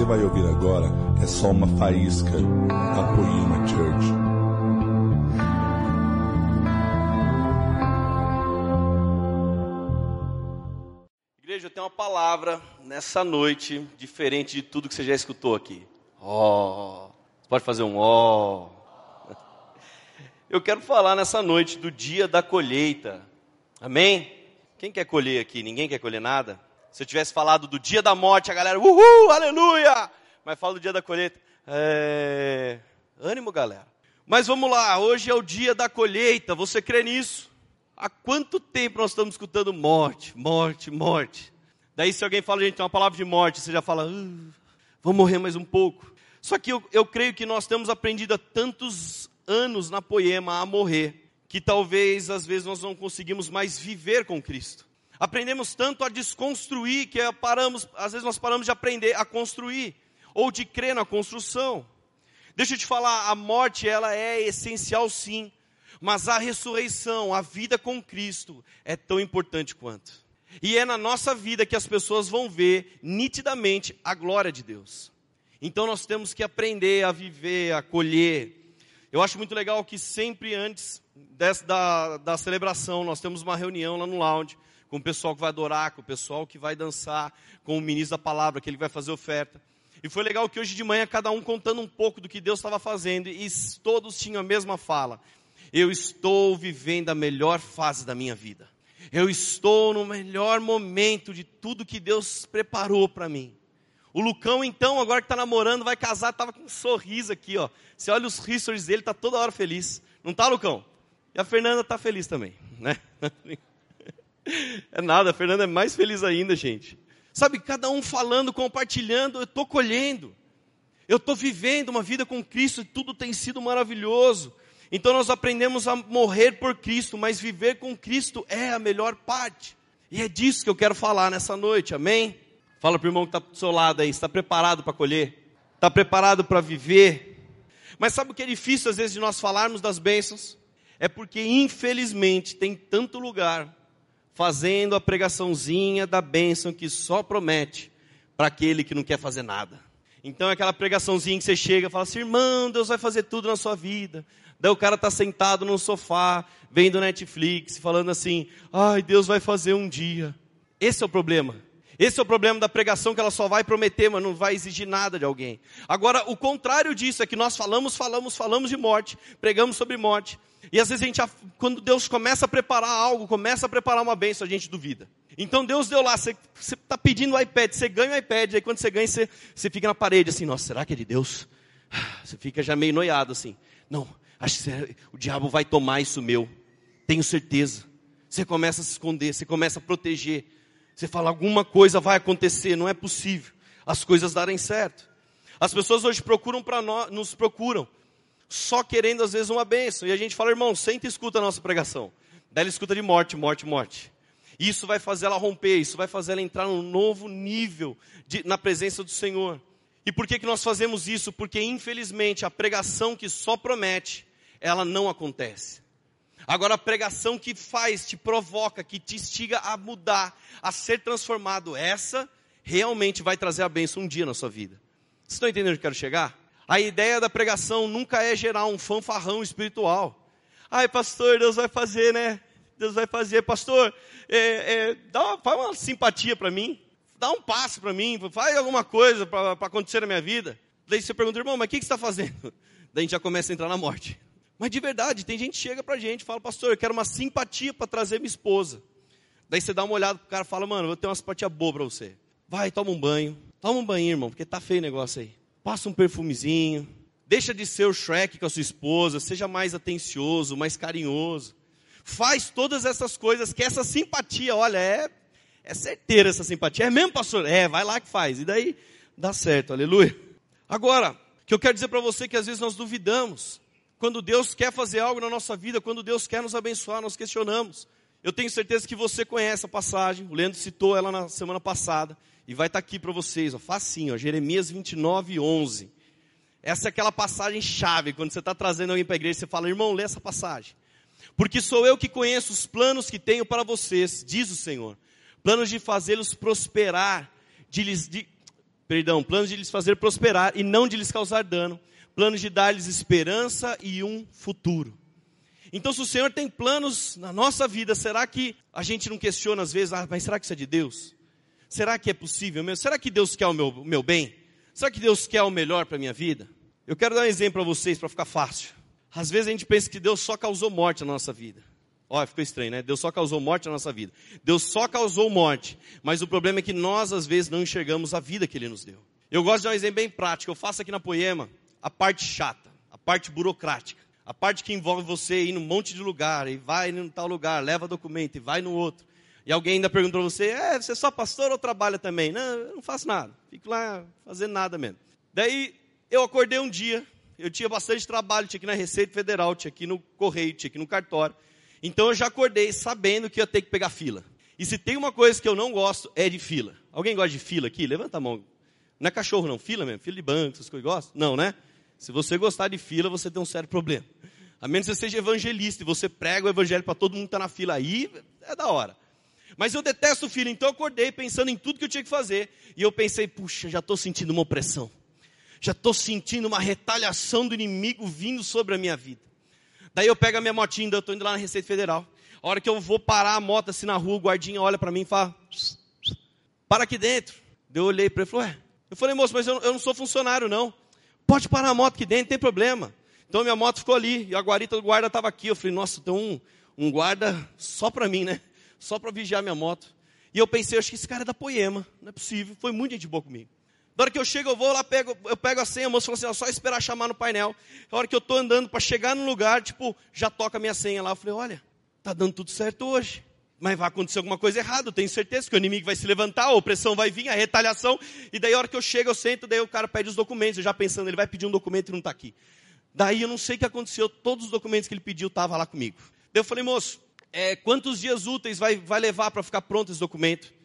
você vai ouvir agora é só uma faísca da Poema Church. Igreja, eu tenho uma palavra nessa noite diferente de tudo que você já escutou aqui. Ó, oh, pode fazer um ó. Oh. Eu quero falar nessa noite do dia da colheita. Amém? Quem quer colher aqui? Ninguém quer colher nada? Se eu tivesse falado do dia da morte, a galera, uhul, aleluia! Mas fala do dia da colheita. É... Ânimo, galera. Mas vamos lá, hoje é o dia da colheita, você crê nisso? Há quanto tempo nós estamos escutando morte, morte, morte? Daí se alguém fala, gente, uma palavra de morte, você já fala, uh, vou morrer mais um pouco. Só que eu, eu creio que nós temos aprendido há tantos anos na poema a morrer, que talvez às vezes nós não conseguimos mais viver com Cristo. Aprendemos tanto a desconstruir que paramos, às vezes nós paramos de aprender a construir ou de crer na construção. Deixa eu te falar, a morte ela é essencial sim, mas a ressurreição, a vida com Cristo é tão importante quanto. E é na nossa vida que as pessoas vão ver nitidamente a glória de Deus. Então nós temos que aprender a viver, a colher, eu acho muito legal que sempre antes dessa, da, da celebração, nós temos uma reunião lá no lounge, com o pessoal que vai adorar, com o pessoal que vai dançar, com o ministro da palavra, que ele vai fazer oferta. E foi legal que hoje de manhã, cada um contando um pouco do que Deus estava fazendo, e todos tinham a mesma fala. Eu estou vivendo a melhor fase da minha vida. Eu estou no melhor momento de tudo que Deus preparou para mim. O Lucão, então, agora que está namorando, vai casar, estava com um sorriso aqui, ó. Você olha os stories dele, está toda hora feliz. Não tá, Lucão? E a Fernanda está feliz também, né? É nada, a Fernanda é mais feliz ainda, gente. Sabe, cada um falando, compartilhando, eu estou colhendo. Eu estou vivendo uma vida com Cristo e tudo tem sido maravilhoso. Então nós aprendemos a morrer por Cristo, mas viver com Cristo é a melhor parte. E é disso que eu quero falar nessa noite, amém? Fala para o irmão que está do seu lado aí, está preparado para colher? Está preparado para viver? Mas sabe o que é difícil às vezes de nós falarmos das bênçãos? É porque infelizmente tem tanto lugar fazendo a pregaçãozinha da bênção que só promete para aquele que não quer fazer nada. Então é aquela pregaçãozinha que você chega e fala assim, irmão, Deus vai fazer tudo na sua vida. Daí o cara está sentado no sofá, vendo Netflix, falando assim, ai, Deus vai fazer um dia. Esse é o problema. Esse é o problema da pregação, que ela só vai prometer, mas não vai exigir nada de alguém. Agora, o contrário disso é que nós falamos, falamos, falamos de morte, pregamos sobre morte. E às vezes a gente, quando Deus começa a preparar algo, começa a preparar uma bênção, a gente duvida. Então Deus deu lá, você está pedindo o iPad, você ganha o iPad, aí quando você ganha, você, você fica na parede assim, nossa, será que é de Deus? Você fica já meio noiado assim. Não, acho que o diabo vai tomar isso meu. Tenho certeza. Você começa a se esconder, você começa a proteger. Você fala, alguma coisa vai acontecer, não é possível as coisas darem certo. As pessoas hoje procuram para nós, nos procuram, só querendo às vezes uma bênção. E a gente fala, irmão, senta e escuta a nossa pregação. Daí ela escuta de morte, morte, morte. Isso vai fazer ela romper, isso vai fazer ela entrar num novo nível de, na presença do Senhor. E por que, que nós fazemos isso? Porque infelizmente a pregação que só promete, ela não acontece. Agora, a pregação que faz, te provoca, que te instiga a mudar, a ser transformado, essa realmente vai trazer a bênção um dia na sua vida. Vocês estão entendendo onde eu quero chegar? A ideia da pregação nunca é gerar um fanfarrão espiritual. Ai, pastor, Deus vai fazer, né? Deus vai fazer. Pastor, é, é, dá uma, faz uma simpatia para mim. Dá um passo para mim. Faz alguma coisa para acontecer na minha vida. Daí você pergunta, irmão, mas o que, que você está fazendo? Daí a gente já começa a entrar na morte. Mas de verdade, tem gente que chega pra gente e fala, pastor, eu quero uma simpatia para trazer minha esposa. Daí você dá uma olhada pro cara e fala, mano, eu ter uma simpatia boa para você. Vai, toma um banho. Toma um banho, irmão, porque tá feio o negócio aí. Passa um perfumezinho. Deixa de ser o Shrek com a sua esposa. Seja mais atencioso, mais carinhoso. Faz todas essas coisas que essa simpatia, olha, é, é certeira essa simpatia. É mesmo, pastor? É, vai lá que faz. E daí dá certo, aleluia. Agora, o que eu quero dizer para você é que às vezes nós duvidamos. Quando Deus quer fazer algo na nossa vida, quando Deus quer nos abençoar, nós questionamos. Eu tenho certeza que você conhece a passagem, o Leandro citou ela na semana passada, e vai estar tá aqui para vocês, ó, facinho, ó, Jeremias 29, 11. Essa é aquela passagem chave, quando você está trazendo alguém para a igreja, você fala, irmão, lê essa passagem. Porque sou eu que conheço os planos que tenho para vocês, diz o Senhor. Planos de fazê-los prosperar, de lhes, de, perdão, planos de lhes fazer prosperar e não de lhes causar dano, planos de dar-lhes esperança e um futuro. Então, se o Senhor tem planos na nossa vida, será que a gente não questiona às vezes, ah, mas será que isso é de Deus? Será que é possível mesmo? Será que Deus quer o meu, meu bem? Será que Deus quer o melhor para a minha vida? Eu quero dar um exemplo para vocês, para ficar fácil. Às vezes a gente pensa que Deus só causou morte na nossa vida. Olha, ficou estranho, né? Deus só causou morte na nossa vida. Deus só causou morte. Mas o problema é que nós, às vezes, não enxergamos a vida que Ele nos deu. Eu gosto de dar um exemplo bem prático. Eu faço aqui na Poema a parte chata, a parte burocrática. A parte que envolve você ir num monte de lugar, e vai em tal lugar, leva documento, e vai no outro. E alguém ainda pergunta para você, é, você é só pastor ou trabalha também? Não, eu não faço nada. Fico lá fazendo nada mesmo. Daí, eu acordei um dia, eu tinha bastante trabalho, tinha ir na Receita Federal, tinha ir no Correio, tinha ir no cartório. Então eu já acordei sabendo que ia ter que pegar fila. E se tem uma coisa que eu não gosto, é de fila. Alguém gosta de fila aqui? Levanta a mão. Não é cachorro não, fila mesmo, fila de banco, essas coisas, gosta? Não, né? Se você gostar de fila, você tem um sério problema. A menos que você seja evangelista e você prega o evangelho para todo mundo que está na fila aí, é da hora. Mas eu detesto fila, então eu acordei pensando em tudo que eu tinha que fazer. E eu pensei, puxa, já estou sentindo uma opressão. Já estou sentindo uma retaliação do inimigo vindo sobre a minha vida. Daí eu pego a minha motinha, eu estou indo lá na Receita Federal. A hora que eu vou parar a moto assim na rua, o guardinha olha para mim e fala: Para aqui dentro. Eu olhei para ele e falei: Ué. Eu falei, moço, mas eu, eu, não sou funcionário, não. Pode parar a moto aqui dentro, não tem problema. Então minha moto ficou ali e a guarita do guarda estava aqui. Eu falei, nossa, tem um, um guarda só para mim, né? Só para vigiar minha moto. E eu pensei, acho que esse cara é da Poema, não é possível. Foi muito gente boa comigo. Na hora que eu chego, eu vou lá, pego, eu pego a senha, a moça falou assim, ó, só esperar chamar no painel. Na hora que eu estou andando para chegar no lugar, tipo, já toca a minha senha lá. Eu falei, olha, tá dando tudo certo hoje. Mas vai acontecer alguma coisa errada, eu tenho certeza que o inimigo vai se levantar, a opressão vai vir, a retaliação. E daí a hora que eu chego, eu sento, daí o cara pede os documentos, eu já pensando, ele vai pedir um documento e não está aqui. Daí eu não sei o que aconteceu, todos os documentos que ele pediu estavam lá comigo. Daí eu falei, moço, é, quantos dias úteis vai, vai levar para ficar pronto esse documento?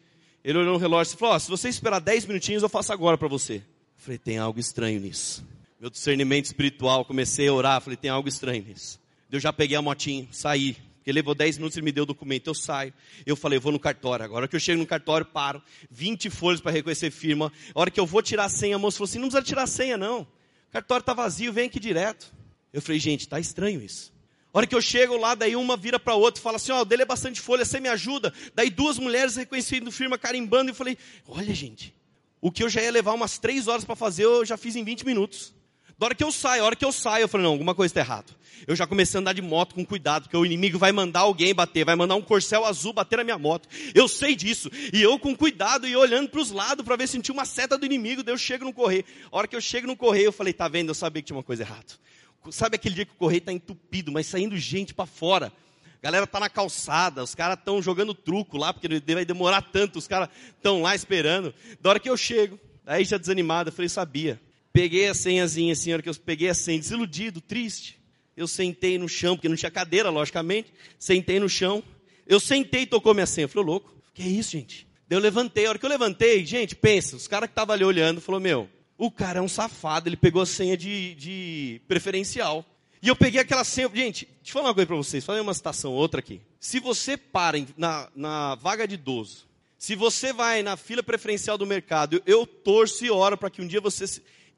Ele olhou no relógio e falou, oh, se você esperar 10 minutinhos, eu faço agora para você. Falei, tem algo estranho nisso. Meu discernimento espiritual, comecei a orar, falei, tem algo estranho nisso. Eu já peguei a motinha, saí. Porque levou 10 minutos, ele me deu o documento, eu saio. Eu falei, eu vou no cartório. Agora que eu chego no cartório, paro. 20 folhas para reconhecer firma. A hora que eu vou tirar a senha, a moça falou assim, não precisa tirar a senha não. O cartório está vazio, vem aqui direto. Eu falei, gente, está estranho isso. A hora que eu chego lá, daí uma vira para outra e fala assim, ó, oh, dele é bastante folha, você me ajuda. Daí duas mulheres reconhecendo firma, carimbando. E eu falei, olha gente, o que eu já ia levar umas três horas para fazer, eu já fiz em 20 minutos. Da hora que eu saio, a hora que eu saio, eu falei, não, alguma coisa está errado. Eu já comecei a andar de moto com cuidado, porque o inimigo vai mandar alguém bater, vai mandar um corcel azul bater na minha moto. Eu sei disso. E eu com cuidado e olhando para os lados para ver se tinha uma seta do inimigo, daí eu chego no correio. A hora que eu chego no correio, eu falei, tá vendo? Eu sabia que tinha uma coisa errada. Sabe aquele dia que o correio está entupido, mas saindo gente para fora. A galera tá na calçada, os caras estão jogando truco lá, porque vai demorar tanto, os caras estão lá esperando. Da hora que eu chego, aí já desanimado, eu falei, sabia. Peguei a senhazinha, senhora, que eu peguei a senha, desiludido, triste. Eu sentei no chão, porque não tinha cadeira, logicamente. Sentei no chão. Eu sentei e tocou minha senha. Eu falei, louco, que é isso, gente? Daí eu levantei, a hora que eu levantei, gente, pensa, os caras que estavam ali olhando, falou, meu, o cara é um safado, ele pegou a senha de, de preferencial. E eu peguei aquela senha. Gente, deixa eu falar uma coisa para vocês. Falei uma citação, outra aqui. Se você para na, na vaga de idoso, se você vai na fila preferencial do mercado, eu torço e oro para que um dia você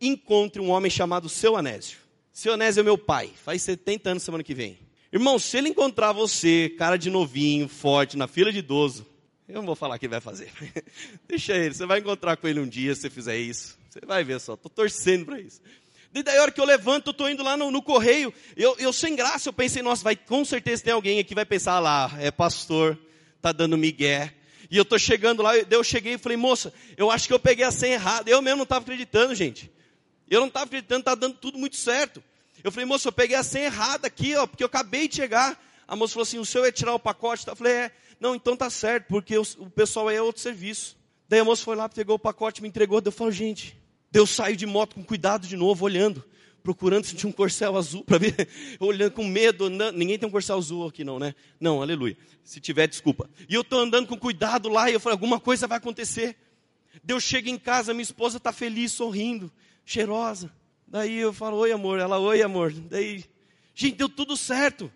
encontre um homem chamado Seu Anésio. Seu Anésio é meu pai, faz 70 anos semana que vem. Irmão, se ele encontrar você, cara de novinho, forte, na fila de idoso, eu não vou falar o que ele vai fazer. Deixa ele, você vai encontrar com ele um dia se você fizer isso. Você vai ver só, estou torcendo para isso. E daí a hora que eu levanto, eu estou indo lá no, no correio, eu, eu, sem graça, eu pensei, nossa, vai, com certeza tem alguém aqui que vai pensar, ah lá, é pastor, tá dando migué. E eu estou chegando lá, eu cheguei e falei, moça, eu acho que eu peguei a senha errada. Eu mesmo não estava acreditando, gente. Eu não estava acreditando, está dando tudo muito certo. Eu falei, moça, eu peguei a senha errada aqui, ó, porque eu acabei de chegar. A moça falou assim, o seu é tirar o pacote? Eu falei, é, não, então tá certo, porque o, o pessoal aí é outro serviço. Daí a moça foi lá, pegou o pacote, me entregou. Eu falei, gente, Deus saiu de moto com cuidado de novo, olhando, procurando se tinha um corcel azul para ver, olhando com medo. Ninguém tem um corcel azul aqui, não, né? Não, aleluia. Se tiver, desculpa. E eu estou andando com cuidado lá e eu falei, alguma coisa vai acontecer. Deus chega em casa, minha esposa está feliz, sorrindo, cheirosa. Daí eu falo, oi amor, ela, oi amor. Daí, gente, deu tudo certo.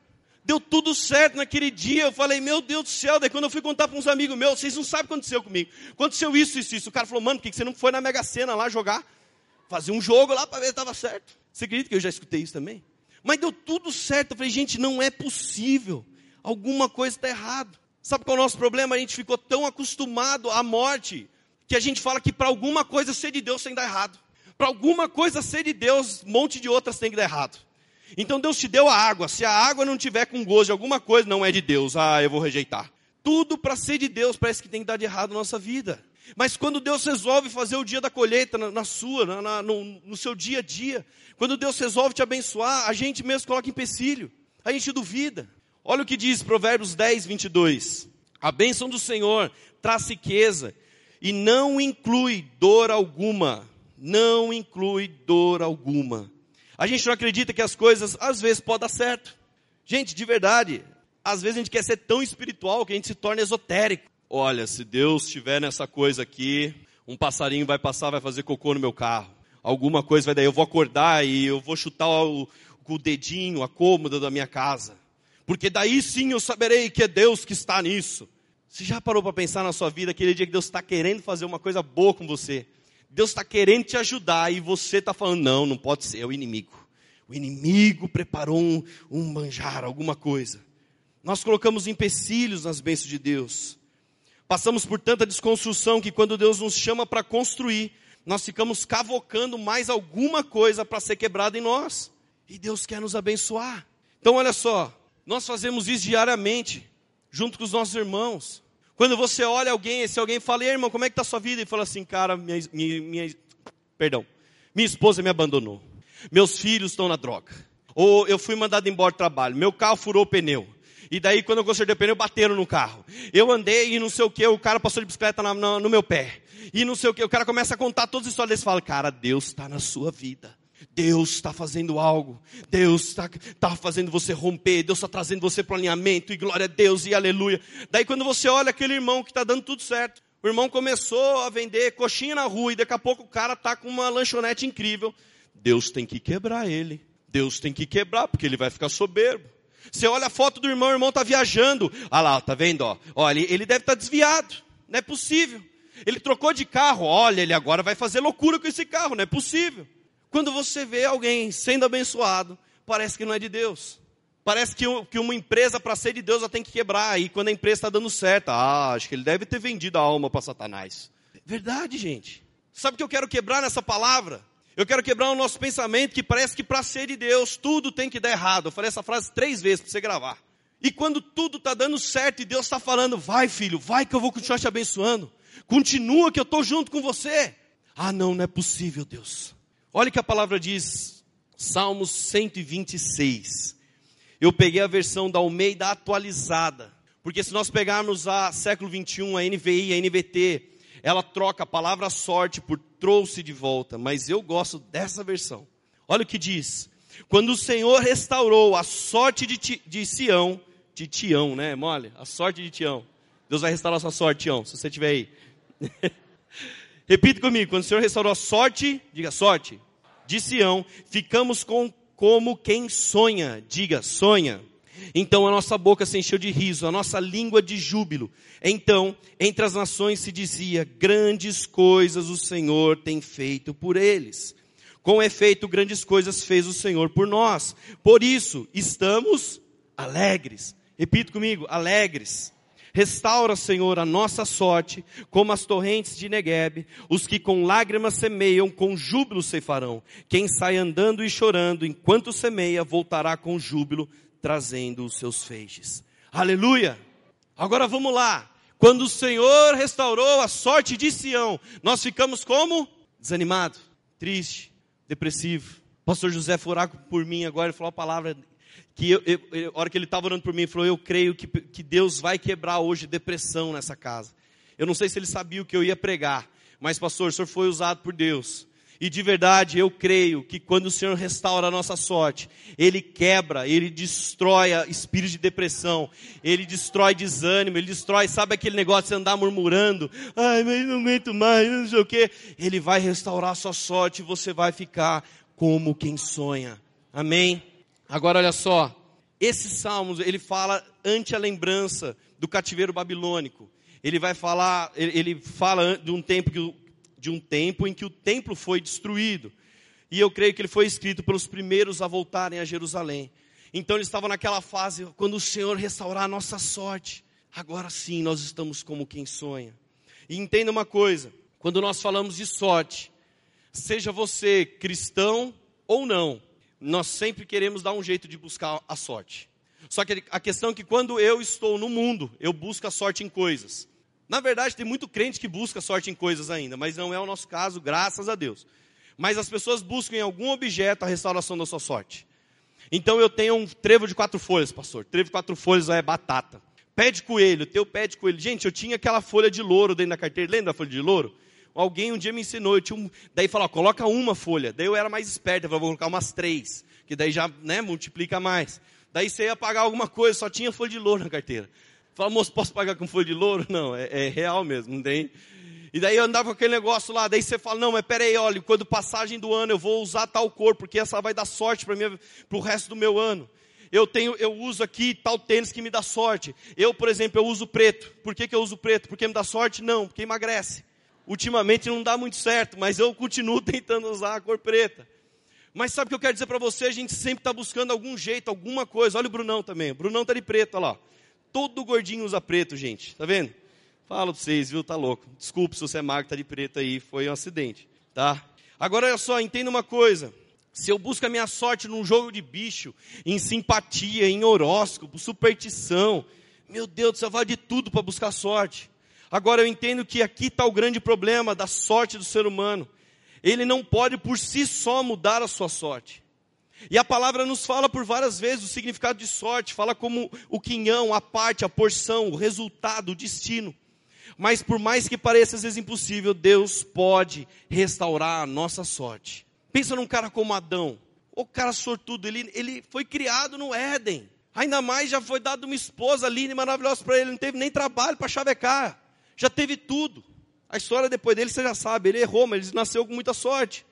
Deu tudo certo naquele dia. Eu falei, meu Deus do céu. Daí quando eu fui contar para uns amigos meus, vocês não sabem o que aconteceu comigo. Aconteceu isso, isso, isso. O cara falou, mano, por que você não foi na Mega Sena lá jogar? Fazer um jogo lá para ver se estava certo. Você acredita que eu já escutei isso também? Mas deu tudo certo. Eu falei, gente, não é possível. Alguma coisa está errado. Sabe qual é o nosso problema? A gente ficou tão acostumado à morte que a gente fala que para alguma coisa ser de Deus tem que dar errado. Para alguma coisa ser de Deus, um monte de outras tem que dar errado. Então Deus te deu a água. Se a água não tiver com gosto de alguma coisa, não é de Deus. Ah, eu vou rejeitar. Tudo para ser de Deus parece que tem que dar de errado na nossa vida. Mas quando Deus resolve fazer o dia da colheita na, na sua, na, na, no, no seu dia a dia, quando Deus resolve te abençoar, a gente mesmo coloca empecilho, a gente duvida. Olha o que diz Provérbios 10, 22. A bênção do Senhor traz riqueza e não inclui dor alguma. Não inclui dor alguma. A gente não acredita que as coisas às vezes podem dar certo. Gente, de verdade, às vezes a gente quer ser tão espiritual que a gente se torna esotérico. Olha, se Deus estiver nessa coisa aqui, um passarinho vai passar, vai fazer cocô no meu carro. Alguma coisa vai daí, eu vou acordar e eu vou chutar o, o dedinho, a cômoda da minha casa. Porque daí sim eu saberei que é Deus que está nisso. Você já parou para pensar na sua vida aquele dia que Deus está querendo fazer uma coisa boa com você? Deus está querendo te ajudar e você está falando, não, não pode ser, é o inimigo. O inimigo preparou um, um manjar, alguma coisa. Nós colocamos empecilhos nas bênçãos de Deus. Passamos por tanta desconstrução que quando Deus nos chama para construir, nós ficamos cavocando mais alguma coisa para ser quebrada em nós. E Deus quer nos abençoar. Então olha só, nós fazemos isso diariamente, junto com os nossos irmãos. Quando você olha alguém, se alguém fala, irmão, como é que está a sua vida? E fala assim, cara, minha, minha, minha, perdão, minha esposa me abandonou. Meus filhos estão na droga. Ou eu fui mandado embora do trabalho. Meu carro furou o pneu. E daí, quando eu consertei o pneu, bateram no carro. Eu andei e não sei o que, o cara passou de bicicleta na, na, no meu pé. E não sei o que, o cara começa a contar todas as histórias. Eles falam, cara, Deus está na sua vida. Deus está fazendo algo, Deus está tá fazendo você romper, Deus está trazendo você para o alinhamento, e glória a Deus, e aleluia. Daí quando você olha aquele irmão que está dando tudo certo, o irmão começou a vender coxinha na rua, e daqui a pouco o cara está com uma lanchonete incrível. Deus tem que quebrar ele, Deus tem que quebrar, porque ele vai ficar soberbo. Você olha a foto do irmão, o irmão está viajando. Ah lá, tá vendo? Ó, ele deve estar tá desviado, não é possível. Ele trocou de carro, olha, ele agora vai fazer loucura com esse carro, não é possível. Quando você vê alguém sendo abençoado, parece que não é de Deus. Parece que, que uma empresa, para ser de Deus, ela tem que quebrar. E quando a empresa está dando certo, ah, acho que ele deve ter vendido a alma para Satanás. Verdade, gente. Sabe o que eu quero quebrar nessa palavra? Eu quero quebrar o nosso pensamento que parece que para ser de Deus, tudo tem que dar errado. Eu falei essa frase três vezes para você gravar. E quando tudo está dando certo e Deus está falando, vai filho, vai que eu vou continuar te abençoando. Continua que eu estou junto com você. Ah, não, não é possível, Deus. Olha que a palavra diz, Salmos 126. Eu peguei a versão da Almeida atualizada, porque se nós pegarmos a século 21, a NVI, a NVT, ela troca a palavra sorte por trouxe de volta, mas eu gosto dessa versão. Olha o que diz: quando o Senhor restaurou a sorte de, de Sião, de Tião, né? Mole, a sorte de Tião. Deus vai restaurar a sua sorte, Tião, se você estiver aí. Repita comigo, quando o Senhor restaurou a sorte, diga sorte, de Sião, ficamos com, como quem sonha, diga sonha. Então a nossa boca se encheu de riso, a nossa língua de júbilo. Então, entre as nações se dizia: grandes coisas o Senhor tem feito por eles. Com efeito, grandes coisas fez o Senhor por nós. Por isso, estamos alegres. Repita comigo: alegres. Restaura, Senhor, a nossa sorte, como as torrentes de Negueb. Os que com lágrimas semeiam, com júbilo ceifarão. Quem sai andando e chorando, enquanto semeia, voltará com júbilo, trazendo os seus feixes. Aleluia! Agora vamos lá. Quando o Senhor restaurou a sorte de Sião, nós ficamos como? Desanimado, triste, depressivo. Pastor José foi orar por mim agora e falou a palavra que eu, eu, a hora que ele estava orando por mim, ele falou: Eu creio que, que Deus vai quebrar hoje depressão nessa casa. Eu não sei se ele sabia o que eu ia pregar, mas, pastor, o senhor foi usado por Deus. E de verdade, eu creio que quando o Senhor restaura a nossa sorte, Ele quebra, Ele destrói espírito de depressão, Ele destrói desânimo, Ele destrói, sabe aquele negócio de andar murmurando, ai, mas não aguento mais, não sei o quê. Ele vai restaurar a sua sorte e você vai ficar como quem sonha. Amém? Agora olha só, esse salmo, ele fala ante a lembrança do cativeiro babilônico. Ele vai falar, ele fala de um tempo que, de um tempo em que o templo foi destruído. E eu creio que ele foi escrito pelos primeiros a voltarem a Jerusalém. Então eles estavam naquela fase, quando o Senhor restaurar a nossa sorte, agora sim nós estamos como quem sonha. E entenda uma coisa, quando nós falamos de sorte, seja você cristão ou não, nós sempre queremos dar um jeito de buscar a sorte. Só que a questão é que quando eu estou no mundo, eu busco a sorte em coisas. Na verdade, tem muito crente que busca sorte em coisas ainda, mas não é o nosso caso, graças a Deus. Mas as pessoas buscam em algum objeto a restauração da sua sorte. Então eu tenho um trevo de quatro folhas, pastor. Trevo de quatro folhas é batata. Pé de coelho, teu pé de coelho. Gente, eu tinha aquela folha de louro dentro da carteira. Lembra da folha de louro? Alguém um dia me ensinou, eu tinha um, daí falou, coloca uma folha. Daí eu era mais esperto, eu falei, vou colocar umas três, que daí já né, multiplica mais. Daí você ia pagar alguma coisa, só tinha folha de louro na carteira. Fala, moço, posso pagar com folha de louro? Não, é, é real mesmo, não tem. E daí eu andava com aquele negócio lá, daí você fala, não, mas peraí, olha, quando passagem do ano eu vou usar tal cor, porque essa vai dar sorte para o resto do meu ano. Eu tenho, eu uso aqui tal tênis que me dá sorte. Eu, por exemplo, eu uso preto. Por que, que eu uso preto? Porque me dá sorte? Não, porque emagrece. Ultimamente não dá muito certo, mas eu continuo tentando usar a cor preta. Mas sabe o que eu quero dizer para você? A gente sempre está buscando algum jeito, alguma coisa. Olha o Brunão também. O Brunão está de preto, olha lá. Todo gordinho usa preto, gente. Tá vendo? Falo para vocês, viu? Tá louco. Desculpe se você é magro, tá de preto aí. Foi um acidente, tá? Agora olha só, entenda uma coisa. Se eu busco a minha sorte num jogo de bicho, em simpatia, em horóscopo, superstição, meu Deus do céu, vai de tudo para buscar sorte. Agora eu entendo que aqui está o grande problema da sorte do ser humano. Ele não pode por si só mudar a sua sorte. E a palavra nos fala por várias vezes o significado de sorte, fala como o quinhão, a parte, a porção, o resultado, o destino. Mas por mais que pareça às vezes impossível, Deus pode restaurar a nossa sorte. Pensa num cara como Adão. O cara sortudo, ele, ele foi criado no Éden. Ainda mais já foi dado uma esposa linda e maravilhosa para ele. Não teve nem trabalho para chavecar. Já teve tudo. A história depois dele você já sabe. Ele errou, mas ele nasceu com muita sorte.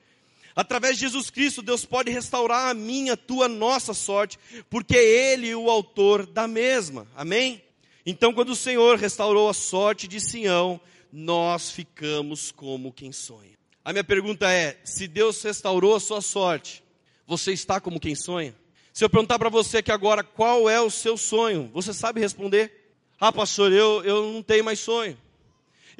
Através de Jesus Cristo, Deus pode restaurar a minha, a tua, nossa sorte, porque é Ele o autor da mesma. Amém? Então, quando o Senhor restaurou a sorte de Sião, nós ficamos como quem sonha. A minha pergunta é: se Deus restaurou a sua sorte, você está como quem sonha? Se eu perguntar para você aqui agora qual é o seu sonho, você sabe responder? Ah, pastor, eu, eu não tenho mais sonho.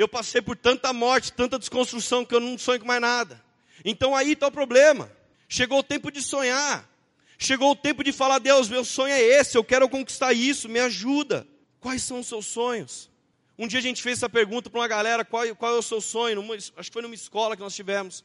Eu passei por tanta morte, tanta desconstrução que eu não sonho com mais nada. Então aí está o problema. Chegou o tempo de sonhar. Chegou o tempo de falar, Deus, meu sonho é esse, eu quero conquistar isso, me ajuda. Quais são os seus sonhos? Um dia a gente fez essa pergunta para uma galera: qual, qual é o seu sonho? Numa, acho que foi numa escola que nós tivemos.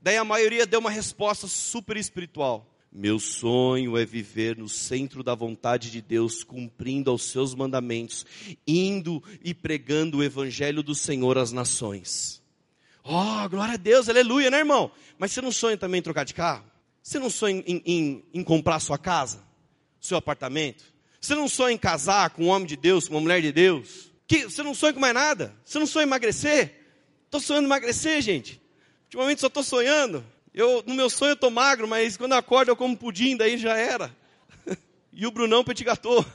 Daí a maioria deu uma resposta super espiritual. Meu sonho é viver no centro da vontade de Deus, cumprindo aos seus mandamentos, indo e pregando o evangelho do Senhor às nações. Oh, glória a Deus, aleluia, né, irmão? Mas você não sonha também em trocar de carro? Você não sonha em, em, em comprar sua casa? Seu apartamento? Você não sonha em casar com um homem de Deus, com uma mulher de Deus? Que você não sonha com mais nada? Você não sonha em emagrecer? Estou sonhando em emagrecer, gente. Ultimamente só estou sonhando. Eu, no meu sonho eu estou magro, mas quando eu acordo eu como pudim, daí já era. e o Brunão petit gâteau.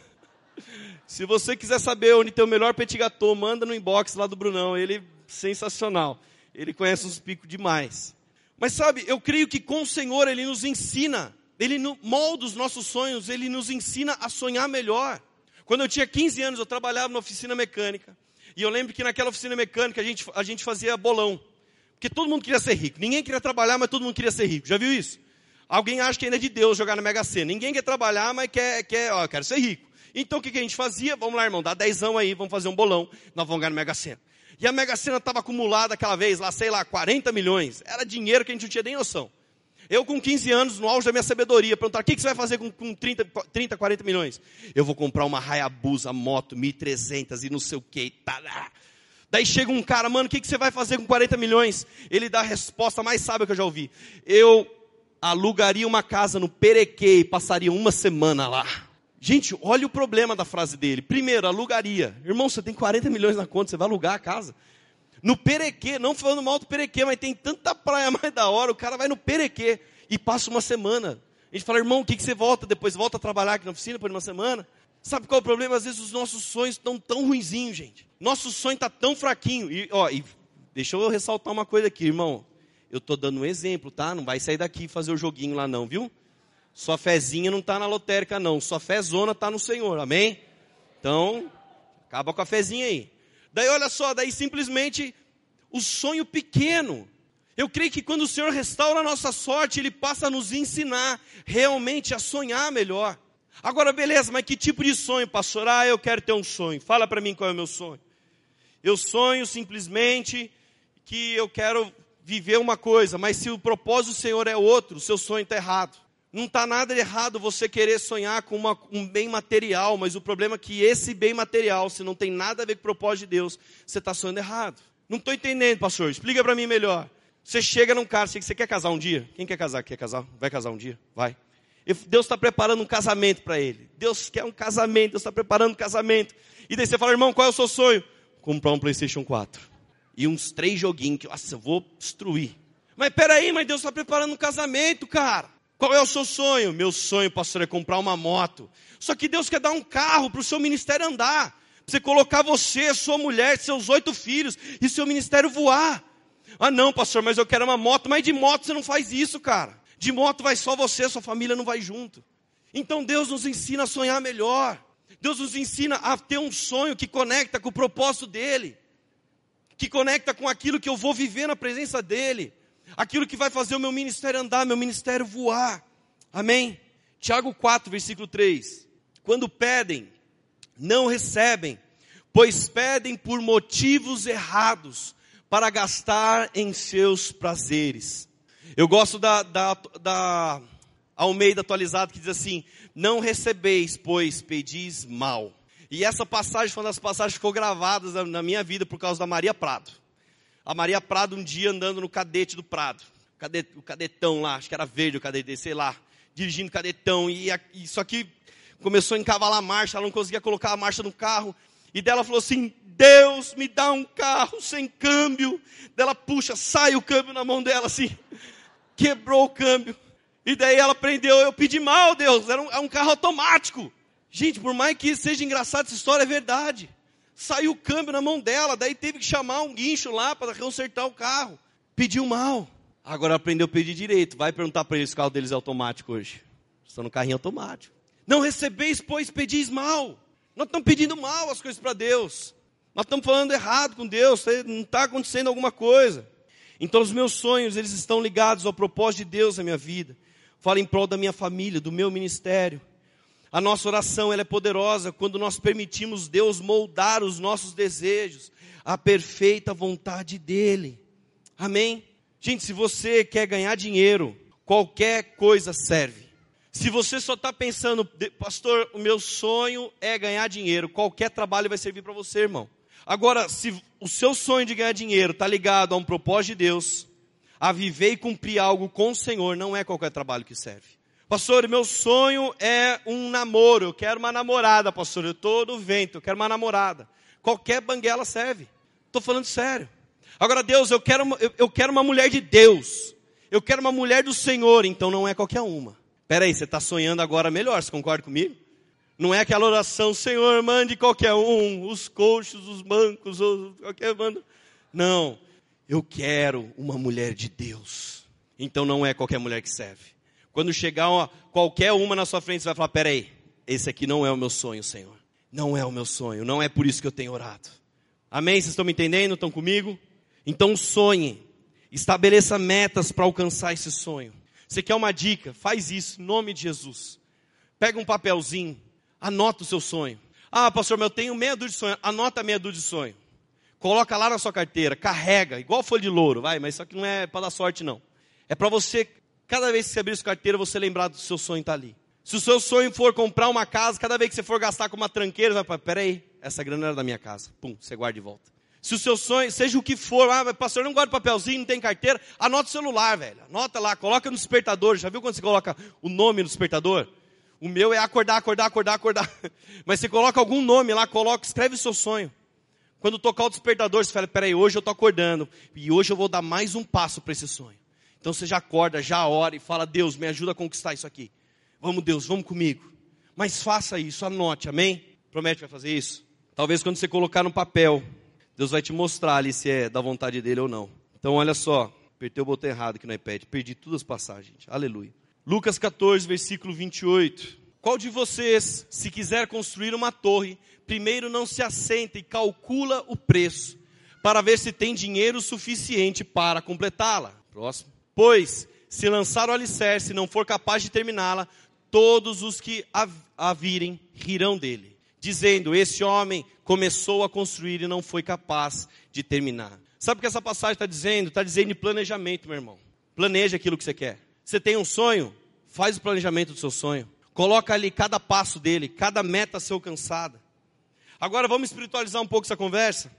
Se você quiser saber onde tem o melhor petit gâteau, manda no inbox lá do Brunão. Ele sensacional. Ele conhece uns picos demais. Mas sabe, eu creio que com o Senhor ele nos ensina, ele molda os nossos sonhos, ele nos ensina a sonhar melhor. Quando eu tinha 15 anos, eu trabalhava numa oficina mecânica. E eu lembro que naquela oficina mecânica a gente, a gente fazia bolão. Porque todo mundo queria ser rico. Ninguém queria trabalhar, mas todo mundo queria ser rico. Já viu isso? Alguém acha que ainda é de Deus jogar na Mega Sena. Ninguém quer trabalhar, mas quer, quer ó, quero ser rico. Então o que, que a gente fazia? Vamos lá, irmão, dá dezão aí, vamos fazer um bolão. Nós vamos ganhar na Mega Sena. E a Mega Sena estava acumulada aquela vez, lá, sei lá, 40 milhões. Era dinheiro que a gente não tinha nem noção. Eu com 15 anos, no auge da minha sabedoria, perguntar, o que, que você vai fazer com, com 30, 30, 40 milhões? Eu vou comprar uma Hayabusa moto 1300 e não sei o que. Tá, Daí chega um cara, mano, o que, que você vai fazer com 40 milhões? Ele dá a resposta mais sábia que eu já ouvi. Eu alugaria uma casa no Perequê e passaria uma semana lá. Gente, olha o problema da frase dele. Primeiro, alugaria. Irmão, você tem 40 milhões na conta, você vai alugar a casa? No Perequê, não falando mal do Perequê, mas tem tanta praia mais da hora, o cara vai no Perequê e passa uma semana. A gente fala, irmão, o que, que você volta depois? Volta a trabalhar aqui na oficina por uma semana? Sabe qual é o problema? Às vezes os nossos sonhos estão tão ruinzinhos, gente. Nosso sonho está tão fraquinho. E, ó, e deixa eu ressaltar uma coisa aqui, irmão. Eu estou dando um exemplo, tá? Não vai sair daqui e fazer o joguinho lá não, viu? Sua fezinha não está na lotérica não. Sua fezona está no Senhor, amém? Então, acaba com a fezinha aí. Daí olha só, daí simplesmente o sonho pequeno. Eu creio que quando o Senhor restaura a nossa sorte, Ele passa a nos ensinar realmente a sonhar melhor. Agora, beleza, mas que tipo de sonho, pastor? Ah, eu quero ter um sonho. Fala para mim qual é o meu sonho. Eu sonho simplesmente que eu quero viver uma coisa, mas se o propósito do Senhor é outro, o seu sonho está errado. Não está nada errado você querer sonhar com uma, um bem material, mas o problema é que esse bem material, se não tem nada a ver com o propósito de Deus, você está sonhando errado. Não estou entendendo, pastor. Explica para mim melhor. Você chega num cara, você quer casar um dia? Quem quer casar? Quer casar? Vai casar um dia? Vai. Deus está preparando um casamento para ele. Deus quer um casamento, Deus está preparando um casamento. E daí você fala, irmão, qual é o seu sonho? Comprar um PlayStation 4. E uns três joguinhos que, nossa, eu vou destruir. Mas peraí, mas Deus está preparando um casamento, cara. Qual é o seu sonho? Meu sonho, pastor, é comprar uma moto. Só que Deus quer dar um carro para o seu ministério andar. Para você colocar você, sua mulher, seus oito filhos e seu ministério voar. Ah, não, pastor, mas eu quero uma moto. Mas de moto você não faz isso, cara. De moto vai só você, sua família não vai junto. Então Deus nos ensina a sonhar melhor. Deus nos ensina a ter um sonho que conecta com o propósito dele, que conecta com aquilo que eu vou viver na presença dele, aquilo que vai fazer o meu ministério andar, meu ministério voar. Amém? Tiago 4, versículo 3. Quando pedem, não recebem, pois pedem por motivos errados, para gastar em seus prazeres. Eu gosto da, da, da Almeida atualizado que diz assim: Não recebeis, pois pedis mal. E essa passagem foi uma das passagens que ficou gravadas na, minha vida por causa da Maria Prado. A Maria Prado, um dia andando no cadete do Prado, o cadetão lá, acho que era verde o cadete, sei lá, dirigindo o cadetão, e isso aqui começou a encavalar a marcha, ela não conseguia colocar a marcha no carro, e dela falou assim: Deus me dá um carro sem câmbio. Dela puxa, sai o câmbio na mão dela assim quebrou o câmbio. E daí ela prendeu, eu pedi mal, Deus, era um, é um carro automático. Gente, por mais que seja engraçado, essa história é verdade. Saiu o câmbio na mão dela, daí teve que chamar um guincho lá para consertar o carro. Pediu mal. Agora aprendeu a pedir direito. Vai perguntar para eles se o carro deles é automático hoje. Estão no carrinho automático. Não recebeis, pois pedis mal. Nós estamos pedindo mal as coisas para Deus. Nós estamos falando errado com Deus. Não está acontecendo alguma coisa. Então os meus sonhos, eles estão ligados ao propósito de Deus na minha vida. Fala em prol da minha família, do meu ministério. A nossa oração ela é poderosa quando nós permitimos Deus moldar os nossos desejos, a perfeita vontade dEle. Amém? Gente, se você quer ganhar dinheiro, qualquer coisa serve. Se você só está pensando, pastor, o meu sonho é ganhar dinheiro, qualquer trabalho vai servir para você, irmão. Agora, se o seu sonho de ganhar dinheiro está ligado a um propósito de Deus, a viver e cumprir algo com o Senhor, não é qualquer trabalho que serve. Pastor, meu sonho é um namoro. Eu quero uma namorada, pastor. Eu estou no vento, eu quero uma namorada. Qualquer banguela serve. Estou falando sério. Agora, Deus, eu quero, uma, eu, eu quero uma mulher de Deus. Eu quero uma mulher do Senhor, então não é qualquer uma. Peraí, você está sonhando agora melhor, você concorda comigo? Não é aquela oração, Senhor, mande qualquer um, os coxos, os mancos, ou qualquer mano. Não, eu quero uma mulher de Deus. Então não é qualquer mulher que serve. Quando chegar uma, qualquer uma na sua frente, você vai falar: peraí, esse aqui não é o meu sonho, Senhor. Não é o meu sonho, não é por isso que eu tenho orado. Amém? Vocês estão me entendendo? Estão comigo? Então sonhe, estabeleça metas para alcançar esse sonho. Você quer uma dica? Faz isso, em nome de Jesus. Pega um papelzinho, Anota o seu sonho. Ah, pastor, mas eu tenho meia dúzia de sonho. Anota meia dúzia de sonho. Coloca lá na sua carteira, carrega, igual folha de louro, vai, mas isso aqui não é para dar sorte, não. É para você, cada vez que você abrir sua carteira, você lembrar do seu sonho estar tá ali. Se o seu sonho for comprar uma casa, cada vez que você for gastar com uma tranqueira, vai falar, peraí, essa grana era da minha casa. Pum, você guarda de volta. Se o seu sonho, seja o que for, ah, pastor, não guarda papelzinho, não tem carteira, anota o celular, velho. Anota lá, coloca no despertador. Já viu quando você coloca o nome no despertador? O meu é acordar, acordar, acordar, acordar. Mas você coloca algum nome lá, coloca, escreve o seu sonho. Quando tocar o despertador, você fala, peraí, hoje eu estou acordando. E hoje eu vou dar mais um passo para esse sonho. Então você já acorda, já ora e fala, Deus, me ajuda a conquistar isso aqui. Vamos, Deus, vamos comigo. Mas faça isso, anote, amém? Promete que vai fazer isso? Talvez quando você colocar no papel, Deus vai te mostrar ali se é da vontade dele ou não. Então, olha só, apertei o botão errado aqui no iPad, perdi todas as passagens. Aleluia. Lucas 14, versículo 28. Qual de vocês, se quiser construir uma torre, primeiro não se assenta e calcula o preço, para ver se tem dinheiro suficiente para completá-la? Próximo. Pois, se lançar o alicerce e não for capaz de terminá-la, todos os que a, a virem rirão dele, dizendo: Esse homem começou a construir e não foi capaz de terminar. Sabe o que essa passagem está dizendo? Está dizendo de planejamento, meu irmão. Planeje aquilo que você quer. Você tem um sonho? Faz o planejamento do seu sonho. Coloca ali cada passo dele, cada meta a ser alcançada. Agora vamos espiritualizar um pouco essa conversa.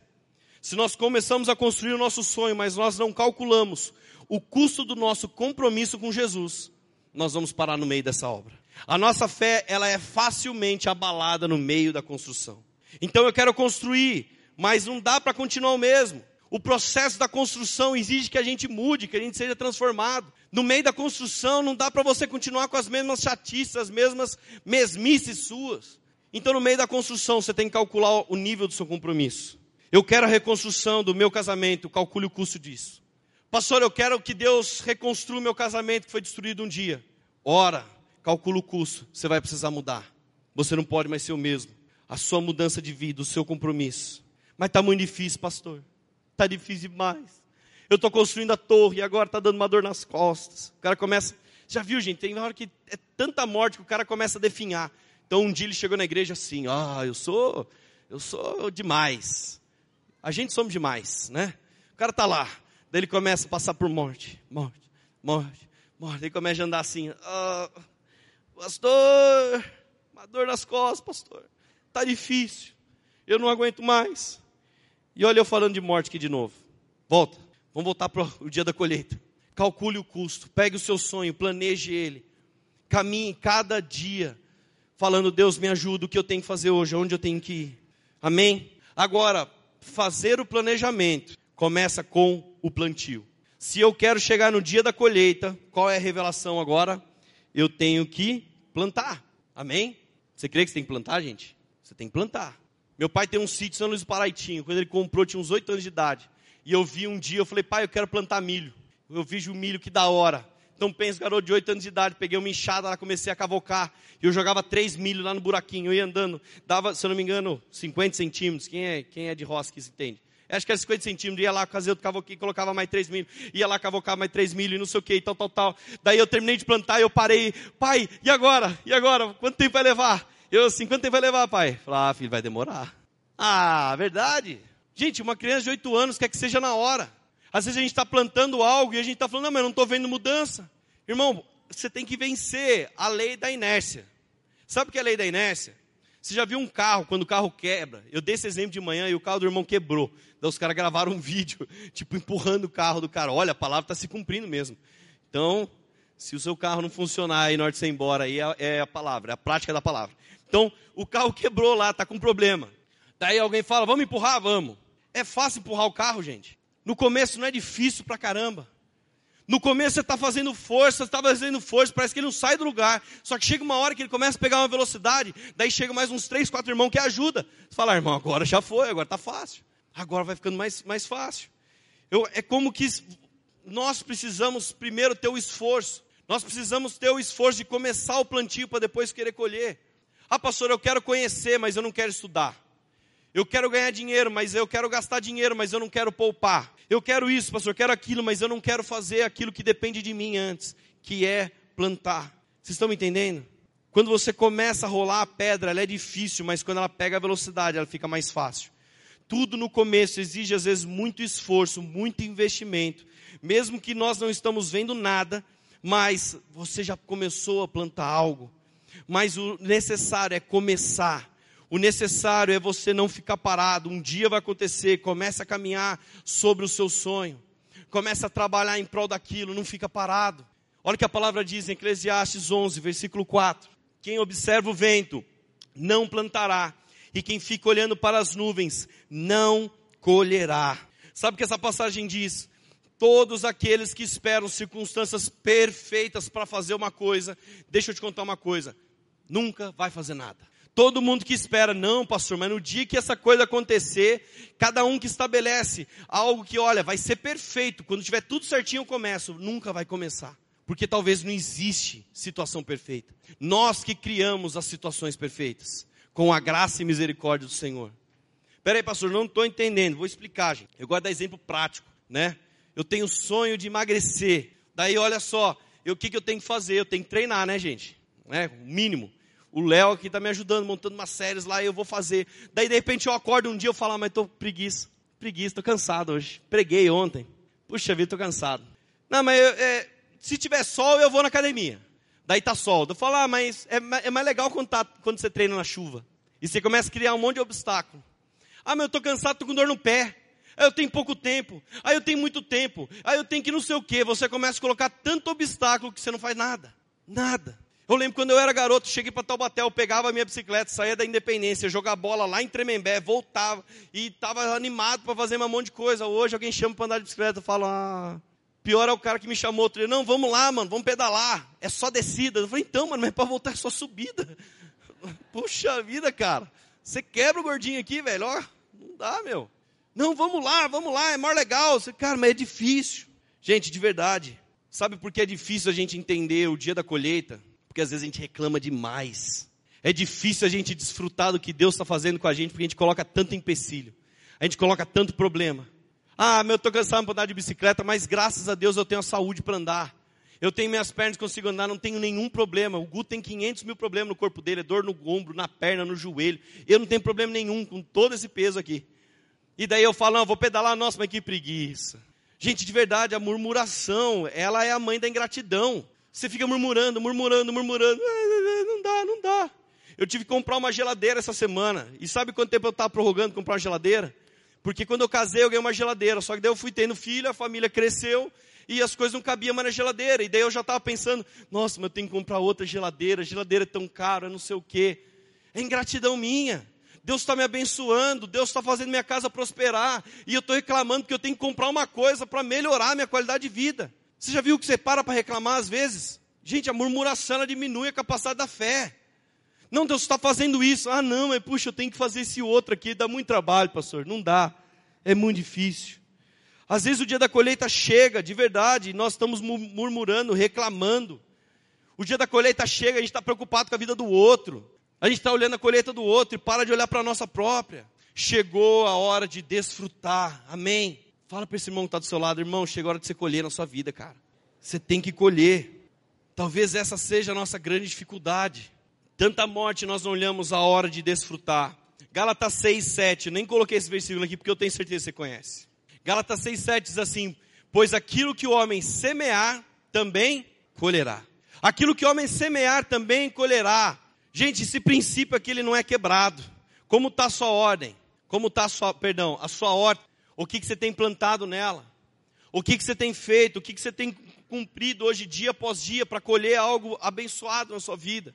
Se nós começamos a construir o nosso sonho, mas nós não calculamos o custo do nosso compromisso com Jesus, nós vamos parar no meio dessa obra. A nossa fé, ela é facilmente abalada no meio da construção. Então eu quero construir, mas não dá para continuar o mesmo. O processo da construção exige que a gente mude, que a gente seja transformado. No meio da construção não dá para você continuar com as mesmas chatices, as mesmas mesmices suas. Então no meio da construção você tem que calcular o nível do seu compromisso. Eu quero a reconstrução do meu casamento, calcule o custo disso. Pastor, eu quero que Deus reconstrua o meu casamento que foi destruído um dia. Ora, calcula o custo, você vai precisar mudar. Você não pode mais ser o mesmo. A sua mudança de vida, o seu compromisso. Mas está muito difícil, pastor. Está difícil demais. Eu estou construindo a torre e agora está dando uma dor nas costas. O cara começa. Já viu, gente? Tem hora que é tanta morte que o cara começa a definhar. Então um dia ele chegou na igreja assim: Ah, eu sou, eu sou demais. A gente somos demais, né? O cara está lá. Daí ele começa a passar por morte, morte, morte, morte. Ele começa a andar assim: ah, Pastor, uma dor nas costas, pastor. Está difícil. Eu não aguento mais. E olha eu falando de morte aqui de novo. Volta. Vamos voltar para o dia da colheita. Calcule o custo, pegue o seu sonho, planeje ele. Caminhe cada dia, falando: Deus me ajuda, o que eu tenho que fazer hoje, onde eu tenho que ir. Amém? Agora, fazer o planejamento começa com o plantio. Se eu quero chegar no dia da colheita, qual é a revelação agora? Eu tenho que plantar. Amém? Você crê que você tem que plantar, gente? Você tem que plantar. Meu pai tem um sítio em São Luís do Paraitinho. Quando ele comprou, tinha uns oito anos de idade. E eu vi um dia, eu falei, pai, eu quero plantar milho. Eu vejo o milho, que da hora. Então pensa, garoto de 8 anos de idade, peguei uma enxada lá, comecei a cavocar. E eu jogava três milho lá no buraquinho. Eu ia andando, dava, se eu não me engano, 50 centímetros. Quem é, quem é de roça que se entende? Acho que era 50 centímetros, ia lá fazer o cavoquinho, colocava mais três milho, ia lá cavocar mais três milho e não sei o que, tal, tal, tal. Daí eu terminei de plantar eu parei, pai, e agora? E agora? Quanto tempo vai levar? Eu assim, quanto tempo vai levar, pai? Falei, ah, filho, vai demorar. Ah, verdade? Gente, uma criança de 8 anos quer que seja na hora. Às vezes a gente está plantando algo e a gente está falando, não, mas eu não estou vendo mudança. Irmão, você tem que vencer a lei da inércia. Sabe o que é a lei da inércia? Você já viu um carro, quando o carro quebra? Eu dei esse exemplo de manhã e o carro do irmão quebrou. Daí os caras gravaram um vídeo, tipo, empurrando o carro do cara. Olha, a palavra está se cumprindo mesmo. Então, se o seu carro não funcionar aí na hora de você ir embora, aí é, é a palavra, é a prática da palavra. Então, o carro quebrou lá, está com problema. Daí alguém fala, vamos empurrar? Vamos. É fácil empurrar o carro, gente. No começo não é difícil pra caramba. No começo você está fazendo força, está fazendo força, parece que ele não sai do lugar. Só que chega uma hora que ele começa a pegar uma velocidade, daí chega mais uns três, quatro irmãos que ajuda. Você fala, ah, irmão, agora já foi, agora está fácil. Agora vai ficando mais, mais fácil. Eu, é como que nós precisamos primeiro ter o esforço. Nós precisamos ter o esforço de começar o plantio para depois querer colher. Ah, pastor, eu quero conhecer, mas eu não quero estudar. Eu quero ganhar dinheiro, mas eu quero gastar dinheiro, mas eu não quero poupar. Eu quero isso, pastor, eu quero aquilo, mas eu não quero fazer aquilo que depende de mim antes, que é plantar. Vocês estão me entendendo? Quando você começa a rolar a pedra, ela é difícil, mas quando ela pega a velocidade, ela fica mais fácil. Tudo no começo exige às vezes muito esforço, muito investimento, mesmo que nós não estamos vendo nada, mas você já começou a plantar algo. Mas o necessário é começar o necessário é você não ficar parado. Um dia vai acontecer. Comece a caminhar sobre o seu sonho. Comece a trabalhar em prol daquilo. Não fica parado. Olha o que a palavra diz em Eclesiastes 11, versículo 4. Quem observa o vento não plantará. E quem fica olhando para as nuvens não colherá. Sabe o que essa passagem diz? Todos aqueles que esperam circunstâncias perfeitas para fazer uma coisa, deixa eu te contar uma coisa, nunca vai fazer nada. Todo mundo que espera, não, pastor, mas no dia que essa coisa acontecer, cada um que estabelece algo que, olha, vai ser perfeito, quando tiver tudo certinho eu começo, nunca vai começar. Porque talvez não existe situação perfeita. Nós que criamos as situações perfeitas, com a graça e misericórdia do Senhor. Peraí, pastor, não estou entendendo, vou explicar, gente. Eu gosto de dar exemplo prático, né? Eu tenho sonho de emagrecer. Daí, olha só, o que, que eu tenho que fazer? Eu tenho que treinar, né, gente? Né? O mínimo. O Léo aqui está me ajudando, montando umas séries lá, e eu vou fazer. Daí, de repente, eu acordo um dia e falo, ah, mas estou preguiça. Preguiça, estou cansado hoje. Preguei ontem. Puxa vida, estou cansado. Não, mas eu, é, se tiver sol, eu vou na academia. Daí tá sol. Eu falo, ah, mas é, é mais legal quando, tá, quando você treina na chuva. E você começa a criar um monte de obstáculo. Ah, mas eu estou cansado, estou com dor no pé. Aí eu tenho pouco tempo. Aí eu tenho muito tempo. Aí eu tenho que não sei o quê. Você começa a colocar tanto obstáculo que você não faz nada. Nada. Eu lembro quando eu era garoto, cheguei para Taubaté, eu pegava a minha bicicleta, saía da Independência, jogava bola lá em Tremembé, voltava e estava animado para fazer um monte de coisa. Hoje alguém chama para andar de bicicleta, eu falo, ah, pior é o cara que me chamou dia, não, vamos lá, mano, vamos pedalar, é só descida. Eu falei, então, mano, mas para voltar é só subida. Puxa vida, cara, você quebra o gordinho aqui, velho, ó, não dá, meu. Não, vamos lá, vamos lá, é mais legal. Você, cara, mas é difícil. Gente, de verdade, sabe por que é difícil a gente entender o dia da colheita? porque às vezes a gente reclama demais. É difícil a gente desfrutar do que Deus está fazendo com a gente, porque a gente coloca tanto empecilho, a gente coloca tanto problema. Ah, meu, eu estou cansado para andar de bicicleta, mas graças a Deus eu tenho a saúde para andar. Eu tenho minhas pernas, consigo andar, não tenho nenhum problema. O Gu tem 500 mil problemas no corpo dele, é dor no ombro, na perna, no joelho. Eu não tenho problema nenhum com todo esse peso aqui. E daí eu falo, não, vou pedalar, nossa, mas que preguiça. Gente, de verdade, a murmuração, ela é a mãe da ingratidão. Você fica murmurando, murmurando, murmurando. Não dá, não dá. Eu tive que comprar uma geladeira essa semana. E sabe quanto tempo eu estava prorrogando comprar uma geladeira? Porque quando eu casei, eu ganhei uma geladeira. Só que daí eu fui tendo filho, a família cresceu e as coisas não cabiam mais na geladeira. E daí eu já estava pensando, nossa, mas eu tenho que comprar outra geladeira, geladeira é tão cara, não sei o quê. É ingratidão minha. Deus está me abençoando, Deus está fazendo minha casa prosperar. E eu estou reclamando que eu tenho que comprar uma coisa para melhorar a minha qualidade de vida. Você já viu que você para para reclamar às vezes? Gente, a murmuração ela diminui a capacidade da fé. Não, Deus está fazendo isso. Ah, não, mas puxa, eu tenho que fazer esse outro aqui. Dá muito trabalho, pastor. Não dá. É muito difícil. Às vezes o dia da colheita chega, de verdade, e nós estamos murmurando, reclamando. O dia da colheita chega, a gente está preocupado com a vida do outro. A gente está olhando a colheita do outro e para de olhar para a nossa própria. Chegou a hora de desfrutar. Amém. Fala para esse irmão que está do seu lado, irmão, chegou a hora de você colher na sua vida, cara. Você tem que colher. Talvez essa seja a nossa grande dificuldade. Tanta morte nós não olhamos a hora de desfrutar. Gálatas 6, 7. Nem coloquei esse versículo aqui porque eu tenho certeza que você conhece. Gálatas 6, 7 diz assim: Pois aquilo que o homem semear, também colherá. Aquilo que o homem semear, também colherá. Gente, esse princípio aqui ele não é quebrado. Como está a sua ordem? Como está a sua, perdão, a sua horta? O que, que você tem plantado nela? O que, que você tem feito? O que, que você tem cumprido hoje, dia após dia, para colher algo abençoado na sua vida?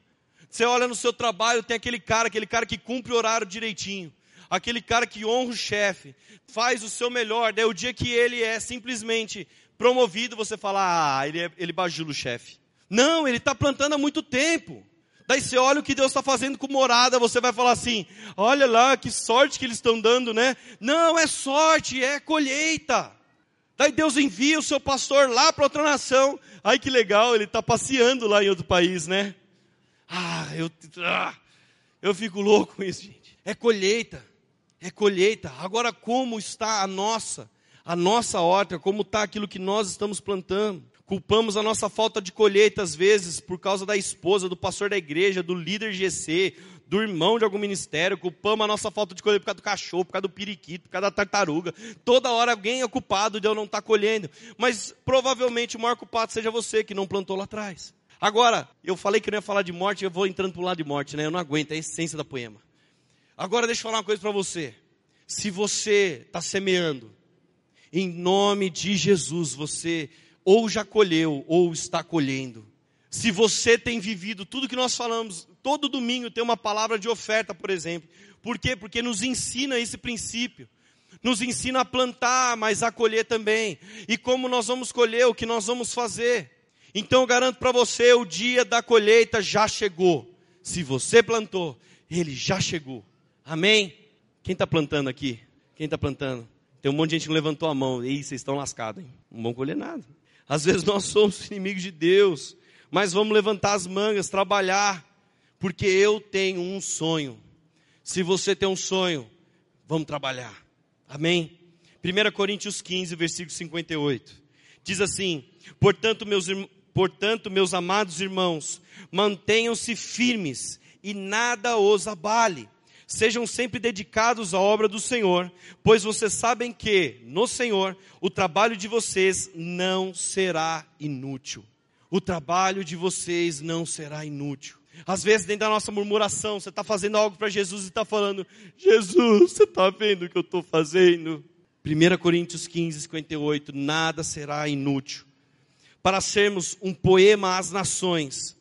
Você olha no seu trabalho, tem aquele cara, aquele cara que cumpre o horário direitinho, aquele cara que honra o chefe, faz o seu melhor, daí o dia que ele é simplesmente promovido, você fala, ah, ele, é, ele bajula o chefe. Não, ele está plantando há muito tempo. Daí você olha o que Deus está fazendo com morada, você vai falar assim: olha lá que sorte que eles estão dando, né? Não, é sorte, é colheita. Daí Deus envia o seu pastor lá para outra nação. Ai que legal, ele está passeando lá em outro país, né? Ah, eu, ah, eu fico louco com isso, gente. É colheita, é colheita. Agora, como está a nossa, a nossa horta, como está aquilo que nós estamos plantando? Culpamos a nossa falta de colheita, às vezes, por causa da esposa, do pastor da igreja, do líder GC, do irmão de algum ministério. Culpamos a nossa falta de colheita por causa do cachorro, por causa do periquito, por causa da tartaruga. Toda hora alguém é culpado de eu não estar colhendo. Mas provavelmente o maior culpado seja você que não plantou lá atrás. Agora, eu falei que não ia falar de morte, eu vou entrando para o lado de morte, né? Eu não aguento, é a essência da poema. Agora deixa eu falar uma coisa para você. Se você está semeando, em nome de Jesus, você ou já colheu ou está colhendo. Se você tem vivido tudo que nós falamos, todo domingo tem uma palavra de oferta, por exemplo. Por quê? Porque nos ensina esse princípio. nos ensina a plantar, mas a colher também. E como nós vamos colher, o que nós vamos fazer. Então eu garanto para você, o dia da colheita já chegou. Se você plantou, ele já chegou. Amém? Quem está plantando aqui? Quem está plantando? Tem um monte de gente que levantou a mão. Ih, vocês estão lascados, hein? Não vão colher nada. Às vezes nós somos inimigos de Deus, mas vamos levantar as mangas, trabalhar, porque eu tenho um sonho. Se você tem um sonho, vamos trabalhar. Amém? 1 Coríntios 15, versículo 58. Diz assim: Portanto, meus, portanto, meus amados irmãos, mantenham-se firmes e nada os abale. Sejam sempre dedicados à obra do Senhor, pois vocês sabem que, no Senhor, o trabalho de vocês não será inútil. O trabalho de vocês não será inútil. Às vezes, dentro da nossa murmuração, você está fazendo algo para Jesus e está falando: Jesus, você está vendo o que eu estou fazendo? 1 Coríntios 15, 58, nada será inútil. Para sermos um poema às nações,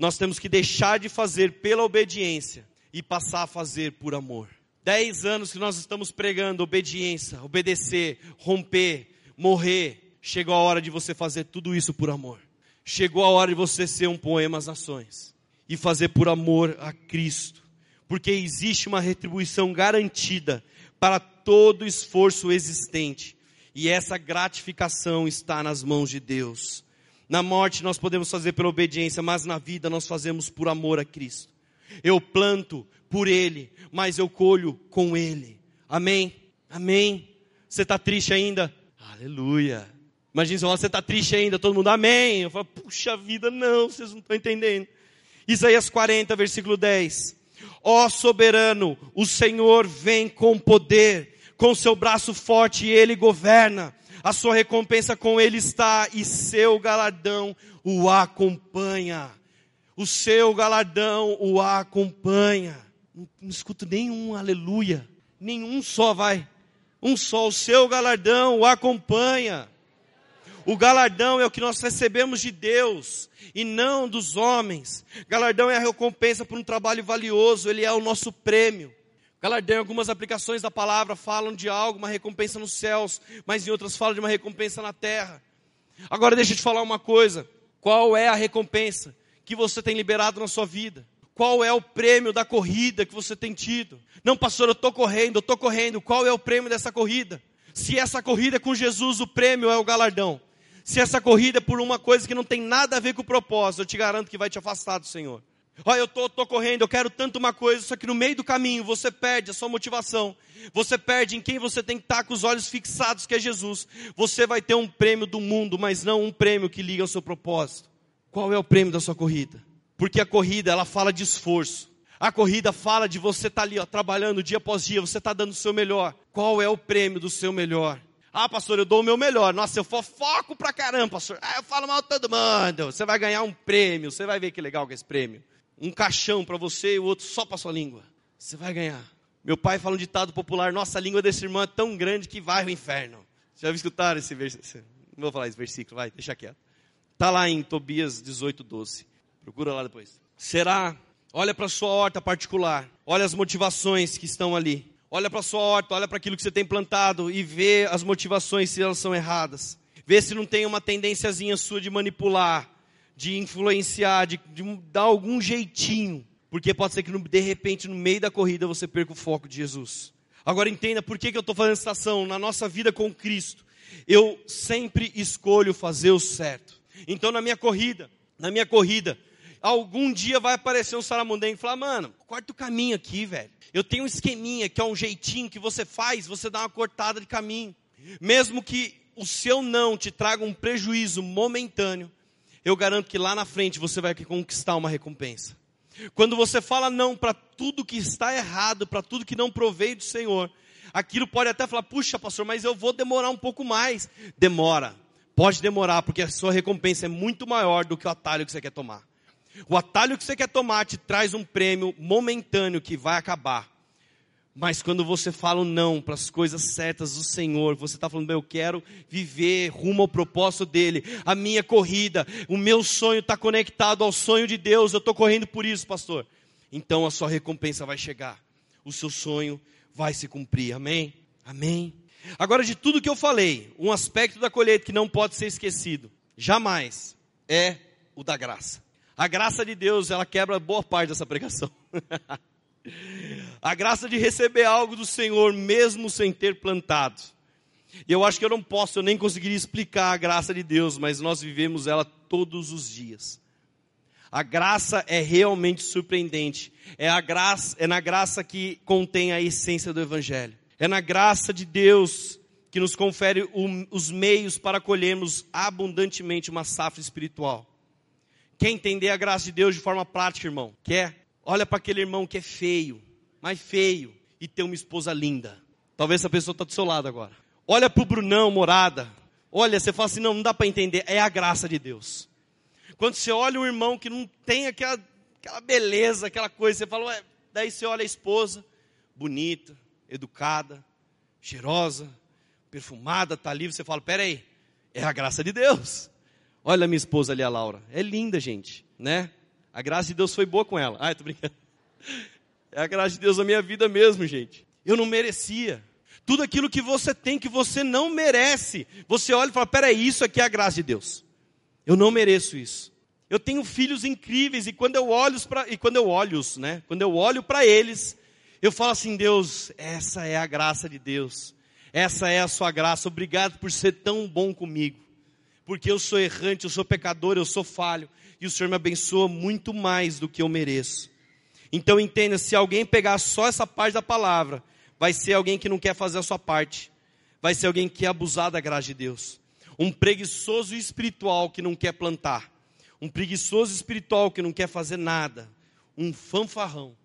nós temos que deixar de fazer pela obediência e passar a fazer por amor. Dez anos que nós estamos pregando obediência, obedecer, romper, morrer. Chegou a hora de você fazer tudo isso por amor. Chegou a hora de você ser um poema às nações e fazer por amor a Cristo, porque existe uma retribuição garantida para todo esforço existente, e essa gratificação está nas mãos de Deus. Na morte nós podemos fazer pela obediência, mas na vida nós fazemos por amor a Cristo. Eu planto por Ele, mas eu colho com Ele. Amém? Amém? Você está triste ainda? Aleluia. Imagina você está triste ainda, todo mundo, amém. Eu falo, puxa vida, não, vocês não estão entendendo. Isaías 40, versículo 10. Ó soberano, o Senhor vem com poder, com seu braço forte ele governa. A sua recompensa com ele está e seu galardão o acompanha. O seu galardão o acompanha. Não, não escuto nenhum aleluia. Nenhum só vai. Um só, o seu galardão o acompanha. O galardão é o que nós recebemos de Deus e não dos homens. Galardão é a recompensa por um trabalho valioso, ele é o nosso prêmio. Galardão, algumas aplicações da palavra falam de algo, uma recompensa nos céus, mas em outras falam de uma recompensa na terra. Agora deixa eu te falar uma coisa: qual é a recompensa que você tem liberado na sua vida? Qual é o prêmio da corrida que você tem tido? Não, pastor, eu estou correndo, eu estou correndo. Qual é o prêmio dessa corrida? Se essa corrida é com Jesus, o prêmio é o galardão. Se essa corrida é por uma coisa que não tem nada a ver com o propósito, eu te garanto que vai te afastar do Senhor. Olha, eu tô, tô correndo, eu quero tanto uma coisa, só que no meio do caminho você perde a sua motivação. Você perde em quem você tem que estar com os olhos fixados, que é Jesus. Você vai ter um prêmio do mundo, mas não um prêmio que liga ao seu propósito. Qual é o prêmio da sua corrida? Porque a corrida, ela fala de esforço. A corrida fala de você estar tá ali, ó, trabalhando dia após dia, você está dando o seu melhor. Qual é o prêmio do seu melhor? Ah, pastor, eu dou o meu melhor. Nossa, eu fofoco pra caramba, pastor. Ah, eu falo mal todo mundo. Você vai ganhar um prêmio. Você vai ver que legal que é esse prêmio. Um caixão para você e o outro só para sua língua. Você vai ganhar. Meu pai fala um ditado popular: Nossa, a língua desse irmão é tão grande que vai ao inferno. Já escutaram esse versículo? Não vou falar esse versículo, vai, deixa quieto. Está lá em Tobias 18, 12. Procura lá depois. Será? Olha para sua horta particular. Olha as motivações que estão ali. Olha para a sua horta, olha para aquilo que você tem plantado e vê as motivações se elas são erradas. Vê se não tem uma tendênciazinha sua de manipular, de influenciar, de, de dar algum jeitinho. Porque pode ser que de repente no meio da corrida você perca o foco de Jesus. Agora entenda por que, que eu estou fazendo essa ação na nossa vida com Cristo. Eu sempre escolho fazer o certo. Então na minha corrida, na minha corrida, algum dia vai aparecer um saramundengo e falar, mano, corta o caminho aqui, velho. Eu tenho um esqueminha que é um jeitinho que você faz, você dá uma cortada de caminho. Mesmo que o seu não te traga um prejuízo momentâneo, eu garanto que lá na frente você vai conquistar uma recompensa. Quando você fala não para tudo que está errado, para tudo que não provei do Senhor, aquilo pode até falar, puxa, pastor, mas eu vou demorar um pouco mais. Demora, pode demorar, porque a sua recompensa é muito maior do que o atalho que você quer tomar. O atalho que você quer tomar te traz um prêmio momentâneo que vai acabar. Mas quando você fala um não para as coisas certas do Senhor, você está falando, eu quero viver rumo ao propósito dEle, a minha corrida, o meu sonho está conectado ao sonho de Deus, eu estou correndo por isso, pastor. Então a sua recompensa vai chegar, o seu sonho vai se cumprir, amém? Amém. Agora, de tudo que eu falei, um aspecto da colheita que não pode ser esquecido, jamais, é o da graça. A graça de Deus, ela quebra boa parte dessa pregação. a graça de receber algo do Senhor, mesmo sem ter plantado. E eu acho que eu não posso, eu nem conseguiria explicar a graça de Deus, mas nós vivemos ela todos os dias. A graça é realmente surpreendente. É a graça, é na graça que contém a essência do evangelho. É na graça de Deus que nos confere os meios para colhermos abundantemente uma safra espiritual. Quer entender a graça de Deus de forma prática, irmão? Quer? Olha para aquele irmão que é feio, mais feio, e tem uma esposa linda. Talvez essa pessoa está do seu lado agora. Olha para o Brunão, morada. Olha, você fala assim, não, não dá para entender. É a graça de Deus. Quando você olha um irmão que não tem aquela, aquela beleza, aquela coisa, você fala, ué, daí você olha a esposa, bonita, educada, cheirosa, perfumada, está livre, você fala, peraí, é a graça de Deus. Olha a minha esposa ali, a Laura. É linda, gente, né? A graça de Deus foi boa com ela. Ai, tô brincando. É a graça de Deus na minha vida mesmo, gente. Eu não merecia. Tudo aquilo que você tem que você não merece. Você olha e fala: peraí, isso aqui é a graça de Deus. Eu não mereço isso. Eu tenho filhos incríveis e quando eu olho para e quando eu olho, né? Quando eu olho para eles, eu falo assim: Deus, essa é a graça de Deus. Essa é a sua graça. Obrigado por ser tão bom comigo. Porque eu sou errante, eu sou pecador, eu sou falho e o Senhor me abençoa muito mais do que eu mereço. Então entenda, se alguém pegar só essa parte da palavra, vai ser alguém que não quer fazer a sua parte. Vai ser alguém que quer abusar da graça de Deus. Um preguiçoso espiritual que não quer plantar. Um preguiçoso espiritual que não quer fazer nada. Um fanfarrão.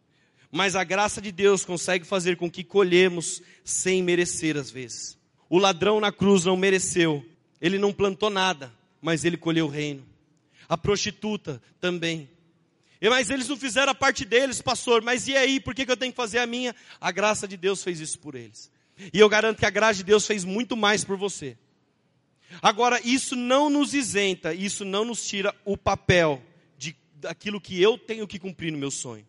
Mas a graça de Deus consegue fazer com que colhemos sem merecer às vezes. O ladrão na cruz não mereceu. Ele não plantou nada, mas ele colheu o reino. A prostituta também. Mas eles não fizeram a parte deles, pastor. Mas e aí, por que, que eu tenho que fazer a minha? A graça de Deus fez isso por eles. E eu garanto que a graça de Deus fez muito mais por você. Agora, isso não nos isenta, isso não nos tira o papel de daquilo que eu tenho que cumprir no meu sonho,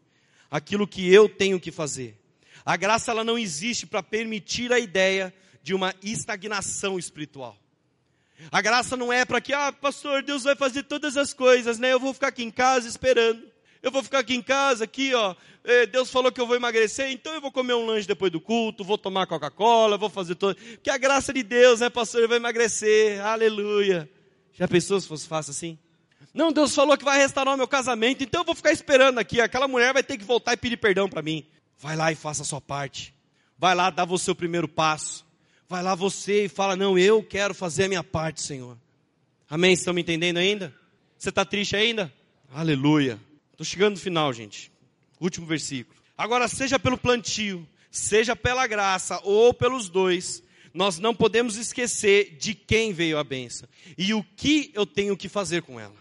aquilo que eu tenho que fazer. A graça ela não existe para permitir a ideia de uma estagnação espiritual. A graça não é para que, ah, pastor, Deus vai fazer todas as coisas, né? Eu vou ficar aqui em casa esperando. Eu vou ficar aqui em casa, aqui, ó. Eh, Deus falou que eu vou emagrecer, então eu vou comer um lanche depois do culto, vou tomar Coca-Cola, vou fazer todo. Que a graça de Deus, né, pastor? Ele vai emagrecer. Aleluia. Já pensou se fosse fácil assim? Não, Deus falou que vai restaurar o meu casamento, então eu vou ficar esperando aqui. Aquela mulher vai ter que voltar e pedir perdão para mim. Vai lá e faça a sua parte. Vai lá, dá você o primeiro passo. Vai lá você e fala: Não, eu quero fazer a minha parte, Senhor. Amém? Estão me entendendo ainda? Você está triste ainda? Aleluia. Estou chegando no final, gente. Último versículo. Agora, seja pelo plantio, seja pela graça ou pelos dois, nós não podemos esquecer de quem veio a benção e o que eu tenho que fazer com ela.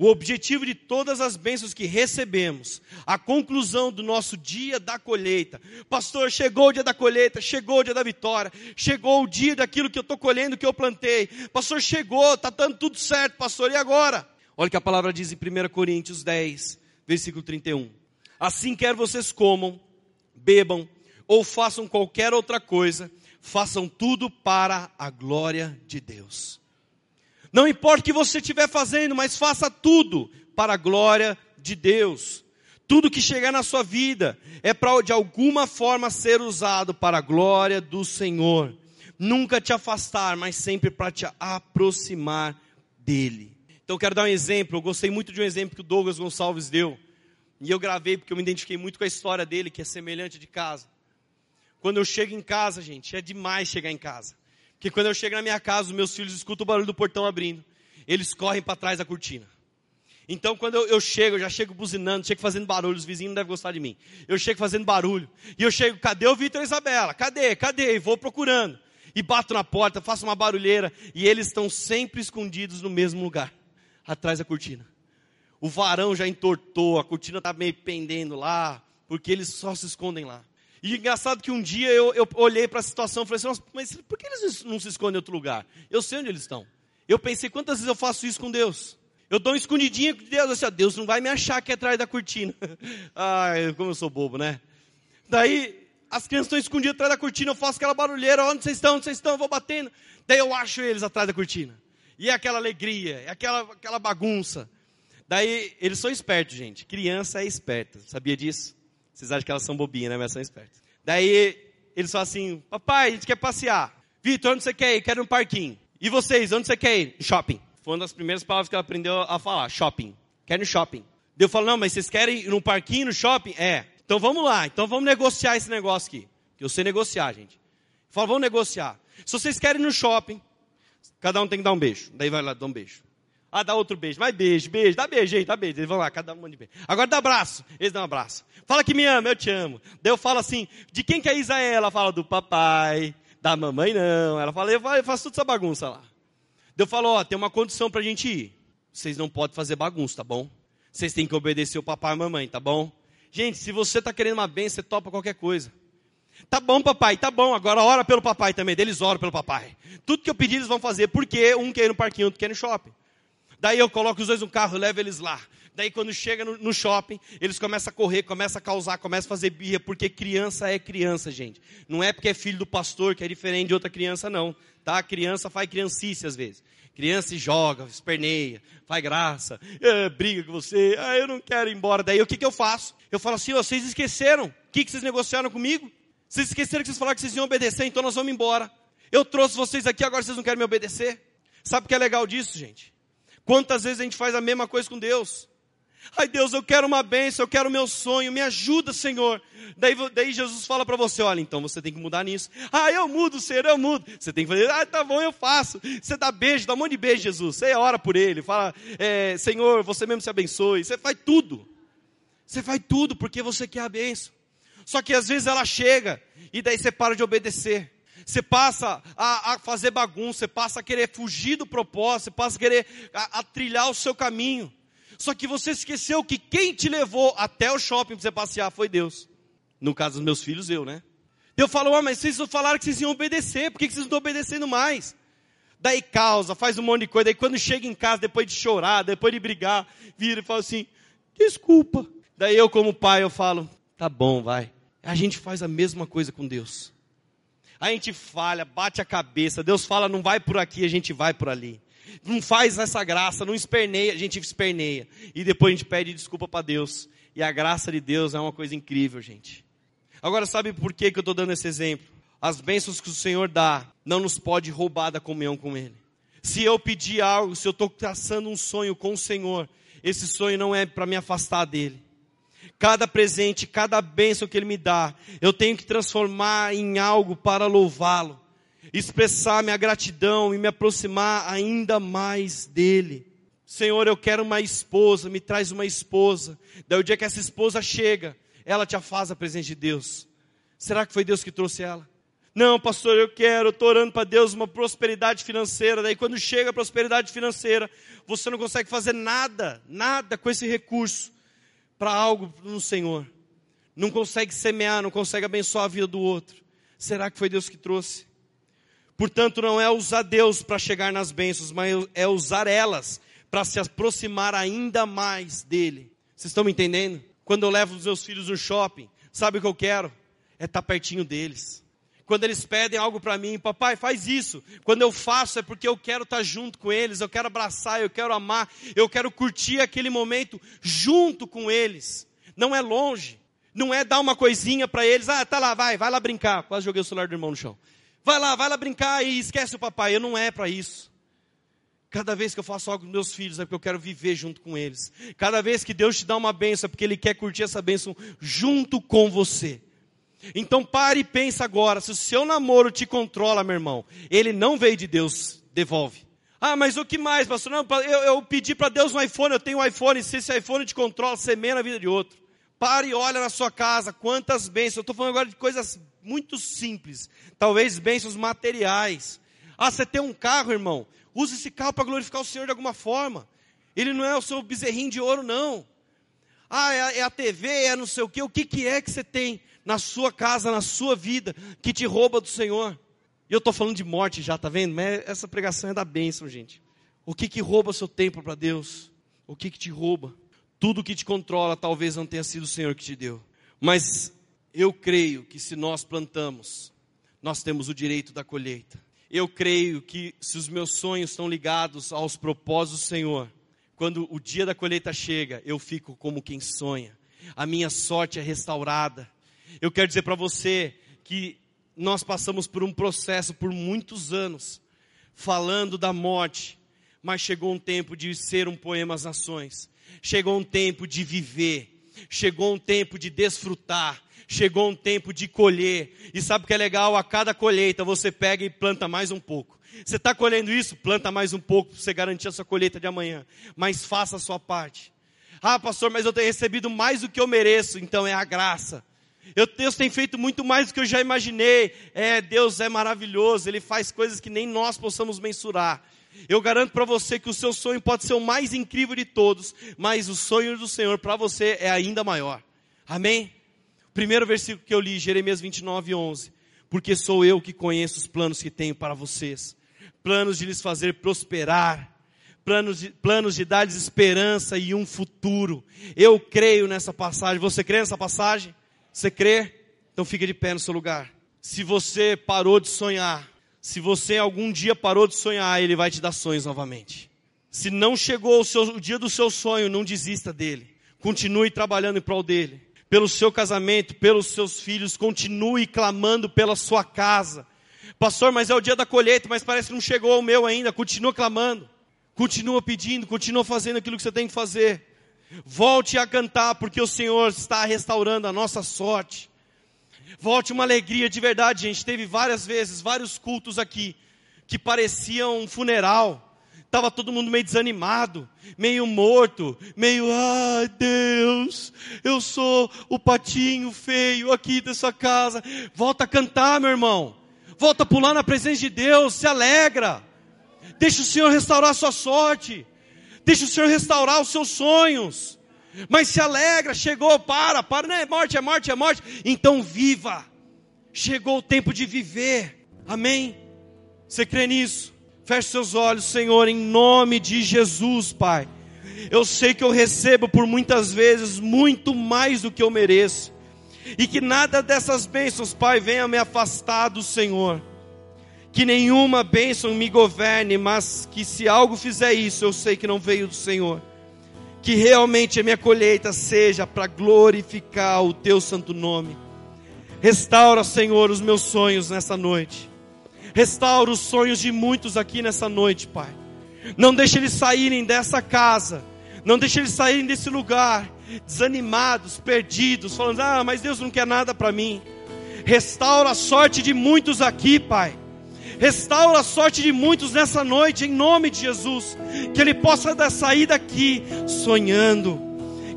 O objetivo de todas as bênçãos que recebemos, a conclusão do nosso dia da colheita. Pastor, chegou o dia da colheita, chegou o dia da vitória, chegou o dia daquilo que eu estou colhendo, que eu plantei. Pastor, chegou, está dando tudo certo, pastor, e agora? Olha o que a palavra diz em 1 Coríntios 10, versículo 31. Assim quer vocês comam, bebam ou façam qualquer outra coisa, façam tudo para a glória de Deus. Não importa o que você estiver fazendo, mas faça tudo para a glória de Deus. Tudo que chegar na sua vida é para de alguma forma ser usado para a glória do Senhor. Nunca te afastar, mas sempre para te aproximar dele. Então quero dar um exemplo. Eu gostei muito de um exemplo que o Douglas Gonçalves deu. E eu gravei porque eu me identifiquei muito com a história dele, que é semelhante de casa. Quando eu chego em casa, gente, é demais chegar em casa que quando eu chego na minha casa, os meus filhos escutam o barulho do portão abrindo. Eles correm para trás da cortina. Então, quando eu, eu, chego, eu já chego buzinando, chego fazendo barulho, os vizinhos não devem gostar de mim. Eu chego fazendo barulho. E eu chego, cadê o Vitor e a Isabela? Cadê? Cadê? E vou procurando. E bato na porta, faço uma barulheira. E eles estão sempre escondidos no mesmo lugar, atrás da cortina. O varão já entortou, a cortina está meio pendendo lá, porque eles só se escondem lá. E engraçado que um dia eu, eu olhei para a situação e falei assim, mas por que eles não se escondem em outro lugar? Eu sei onde eles estão. Eu pensei, quantas vezes eu faço isso com Deus? Eu dou um escondidinho com Deus, assim, ó, Deus não vai me achar aqui atrás da cortina. Ai, como eu sou bobo, né? Daí, as crianças estão escondidas atrás da cortina, eu faço aquela barulheira, onde vocês estão, onde vocês estão, eu vou batendo. Daí eu acho eles atrás da cortina. E é aquela alegria, é aquela, aquela bagunça. Daí, eles são espertos, gente. Criança é esperta, sabia disso? Vocês acham que elas são bobinhas, né? Mas são espertas. Daí, eles falam assim, papai, a gente quer passear. Vitor, onde você quer ir? Quero no parquinho. E vocês, onde você quer ir? Shopping. Foi uma das primeiras palavras que ela aprendeu a falar, shopping. Quero ir no shopping. Daí eu falo, não, mas vocês querem ir no parquinho, no shopping? É. Então vamos lá, então vamos negociar esse negócio aqui. Eu sei negociar, gente. Eu vamos negociar. Se vocês querem ir no shopping, cada um tem que dar um beijo. Daí vai lá, dá um beijo. Ah, dá outro beijo. Vai beijo, beijo, dá beijo aí, dá beijo. Eles vão lá, cada um de beijo. Agora dá abraço. Eles dão um abraço. Fala que me ama, eu te amo. Daí eu falo assim, de quem que é Isaé? Ela fala do papai, da mamãe não. Ela fala, eu faço toda essa bagunça lá. Daí eu falo, ó, tem uma condição pra gente ir. Vocês não podem fazer bagunça, tá bom? Vocês têm que obedecer o papai e a mamãe, tá bom? Gente, se você está querendo uma bênção, você topa qualquer coisa. Tá bom, papai, tá bom. Agora ora pelo papai também. Deles oram pelo papai. Tudo que eu pedir eles vão fazer. Porque um quer ir no parquinho, outro quer ir no shopping. Daí eu coloco os dois no carro, levo eles lá. Daí quando chega no, no, shopping, eles começam a correr, começam a causar, começam a fazer birra, porque criança é criança, gente. Não é porque é filho do pastor que é diferente de outra criança, não. Tá? Criança faz criancice às vezes. Criança joga, esperneia, faz graça, é, briga com você, ah, eu não quero ir embora. Daí o que, que eu faço? Eu falo assim, vocês esqueceram? O que, que vocês negociaram comigo? Vocês esqueceram que vocês falaram que vocês iam obedecer, então nós vamos embora. Eu trouxe vocês aqui, agora vocês não querem me obedecer? Sabe o que é legal disso, gente? Quantas vezes a gente faz a mesma coisa com Deus? Ai Deus, eu quero uma bênção, eu quero o meu sonho, me ajuda, Senhor. Daí, daí Jesus fala para você: olha, então você tem que mudar nisso. Ah, eu mudo, Senhor, eu mudo. Você tem que fazer, ah, tá bom, eu faço. Você dá beijo, dá um monte de beijo, Jesus. Você ora por ele, fala, é, Senhor, você mesmo se abençoe. Você faz tudo. Você faz tudo porque você quer a bênção. Só que às vezes ela chega e daí você para de obedecer. Você passa a, a, fazer bagunça, você passa a querer fugir do propósito, você passa a querer a, a trilhar o seu caminho. Só que você esqueceu que quem te levou até o shopping para você passear foi Deus. No caso dos meus filhos, eu, né? Deus falou, ah, mas vocês falaram que vocês iam obedecer, por que vocês não estão obedecendo mais? Daí causa, faz um monte de coisa, daí quando chega em casa, depois de chorar, depois de brigar, vira e fala assim, desculpa. Daí eu como pai, eu falo, tá bom, vai. A gente faz a mesma coisa com Deus. A gente falha, bate a cabeça. Deus fala, não vai por aqui, a gente vai por ali. Não faz essa graça, não esperneia, a gente esperneia. E depois a gente pede desculpa para Deus. E a graça de Deus é uma coisa incrível, gente. Agora, sabe por que, que eu estou dando esse exemplo? As bênçãos que o Senhor dá não nos pode roubar da comunhão com Ele. Se eu pedir algo, se eu estou traçando um sonho com o Senhor, esse sonho não é para me afastar dele cada presente, cada bênção que Ele me dá, eu tenho que transformar em algo para louvá-lo, expressar minha gratidão e me aproximar ainda mais dEle. Senhor, eu quero uma esposa, me traz uma esposa. Daí o dia que essa esposa chega, ela te afasta a presença de Deus. Será que foi Deus que trouxe ela? Não, pastor, eu quero, eu estou orando para Deus uma prosperidade financeira. Daí quando chega a prosperidade financeira, você não consegue fazer nada, nada com esse recurso para algo no Senhor. Não consegue semear, não consegue abençoar a vida do outro. Será que foi Deus que trouxe? Portanto, não é usar Deus para chegar nas bênçãos, mas é usar elas para se aproximar ainda mais dele. Vocês estão me entendendo? Quando eu levo os meus filhos no shopping, sabe o que eu quero? É estar tá pertinho deles quando eles pedem algo para mim, papai, faz isso. Quando eu faço é porque eu quero estar tá junto com eles, eu quero abraçar, eu quero amar, eu quero curtir aquele momento junto com eles. Não é longe, não é dar uma coisinha para eles, ah, tá lá, vai, vai lá brincar. Quase joguei o celular do irmão no chão. Vai lá, vai lá brincar e esquece o papai. Eu não é para isso. Cada vez que eu faço algo com meus filhos é porque eu quero viver junto com eles. Cada vez que Deus te dá uma bênção é porque Ele quer curtir essa bênção junto com você. Então pare e pensa agora, se o seu namoro te controla, meu irmão, ele não veio de Deus, devolve. Ah, mas o que mais, pastor? Não, eu, eu pedi para Deus um iPhone, eu tenho um iPhone, se esse iPhone te controla, semeia na vida de outro. Pare e olha na sua casa, quantas bênçãos. Eu estou falando agora de coisas muito simples, talvez bênçãos materiais. Ah, você tem um carro, irmão, use esse carro para glorificar o Senhor de alguma forma. Ele não é o seu bezerrinho de ouro, não. Ah, é a, é a TV, é não sei o que. O que, que é que você tem? Na sua casa, na sua vida, que te rouba do Senhor. E eu estou falando de morte já, tá vendo? Mas essa pregação é da bênção, gente. O que que rouba seu tempo para Deus? O que que te rouba? Tudo que te controla talvez não tenha sido o Senhor que te deu. Mas Eu creio que se nós plantamos, nós temos o direito da colheita. Eu creio que se os meus sonhos estão ligados aos propósitos do Senhor, quando o dia da colheita chega, eu fico como quem sonha. A minha sorte é restaurada. Eu quero dizer para você que nós passamos por um processo por muitos anos, falando da morte, mas chegou um tempo de ser um poema às nações. Chegou um tempo de viver. Chegou um tempo de desfrutar chegou um tempo de colher. E sabe o que é legal? A cada colheita você pega e planta mais um pouco. Você está colhendo isso? Planta mais um pouco para você garantir a sua colheita de amanhã. Mas faça a sua parte. Ah, pastor, mas eu tenho recebido mais do que eu mereço, então é a graça. Eu, Deus tem feito muito mais do que eu já imaginei. É, Deus é maravilhoso, Ele faz coisas que nem nós possamos mensurar. Eu garanto para você que o seu sonho pode ser o mais incrível de todos, mas o sonho do Senhor para você é ainda maior. Amém? Primeiro versículo que eu li, Jeremias 29, 11. Porque sou eu que conheço os planos que tenho para vocês. Planos de lhes fazer prosperar. Planos de, planos de dar-lhes esperança e um futuro. Eu creio nessa passagem. Você crê nessa passagem? Você crê? Então fica de pé no seu lugar. Se você parou de sonhar, se você algum dia parou de sonhar, Ele vai te dar sonhos novamente. Se não chegou o, seu, o dia do seu sonho, não desista dele. Continue trabalhando em prol dele pelo seu casamento, pelos seus filhos, continue clamando pela sua casa. Pastor, mas é o dia da colheita, mas parece que não chegou o meu ainda. Continua clamando, continua pedindo, continua fazendo aquilo que você tem que fazer. Volte a cantar, porque o Senhor está restaurando a nossa sorte. Volte uma alegria de verdade, gente. Teve várias vezes, vários cultos aqui, que pareciam um funeral Estava todo mundo meio desanimado, meio morto, meio, ai Deus, eu sou o patinho feio aqui dessa casa. Volta a cantar, meu irmão. Volta a pular na presença de Deus, se alegra. Deixa o Senhor restaurar a sua sorte. Deixa o Senhor restaurar os seus sonhos. Mas se alegra, chegou, para, para, não é morte, é morte, é morte. Então viva. Chegou o tempo de viver. Amém? Você crê nisso? Feche seus olhos, Senhor, em nome de Jesus, Pai. Eu sei que eu recebo por muitas vezes muito mais do que eu mereço. E que nada dessas bênçãos, Pai, venha me afastar do Senhor. Que nenhuma bênção me governe, mas que se algo fizer isso, eu sei que não veio do Senhor. Que realmente a minha colheita seja para glorificar o Teu santo nome. Restaura, Senhor, os meus sonhos nessa noite. Restaura os sonhos de muitos aqui nessa noite, Pai. Não deixe eles saírem dessa casa. Não deixe eles saírem desse lugar desanimados, perdidos, falando: "Ah, mas Deus não quer nada para mim". Restaura a sorte de muitos aqui, Pai. Restaura a sorte de muitos nessa noite, em nome de Jesus. Que ele possa sair daqui sonhando.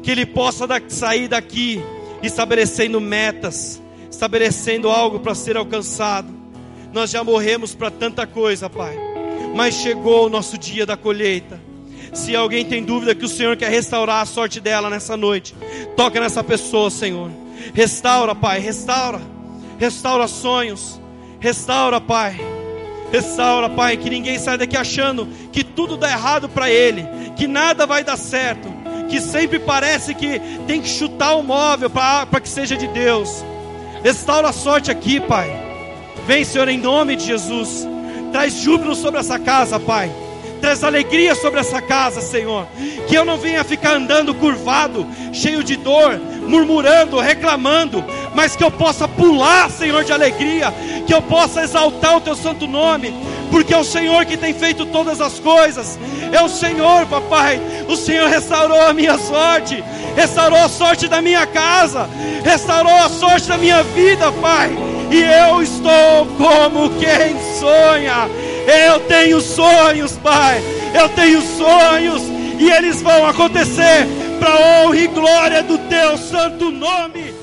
Que ele possa sair daqui estabelecendo metas, estabelecendo algo para ser alcançado. Nós já morremos para tanta coisa, Pai. Mas chegou o nosso dia da colheita. Se alguém tem dúvida que o Senhor quer restaurar a sorte dela nessa noite, toca nessa pessoa, Senhor. Restaura, Pai, restaura. Restaura sonhos. Restaura, Pai. Restaura, Pai, que ninguém saia daqui achando que tudo dá errado para ele, que nada vai dar certo, que sempre parece que tem que chutar o móvel para que seja de Deus. Restaura a sorte aqui, Pai. Vem, Senhor, em nome de Jesus. Traz júbilo sobre essa casa, Pai. Traz alegria sobre essa casa, Senhor. Que eu não venha ficar andando curvado, cheio de dor, murmurando, reclamando, mas que eu possa pular, Senhor, de alegria. Que eu possa exaltar o Teu santo nome, porque é o Senhor que tem feito todas as coisas. É o Senhor, papai. O Senhor restaurou a minha sorte, restaurou a sorte da minha casa, restaurou a sorte da minha vida, Pai e eu estou como quem sonha. Eu tenho sonhos, Pai. Eu tenho sonhos e eles vão acontecer para honra e glória do teu santo nome.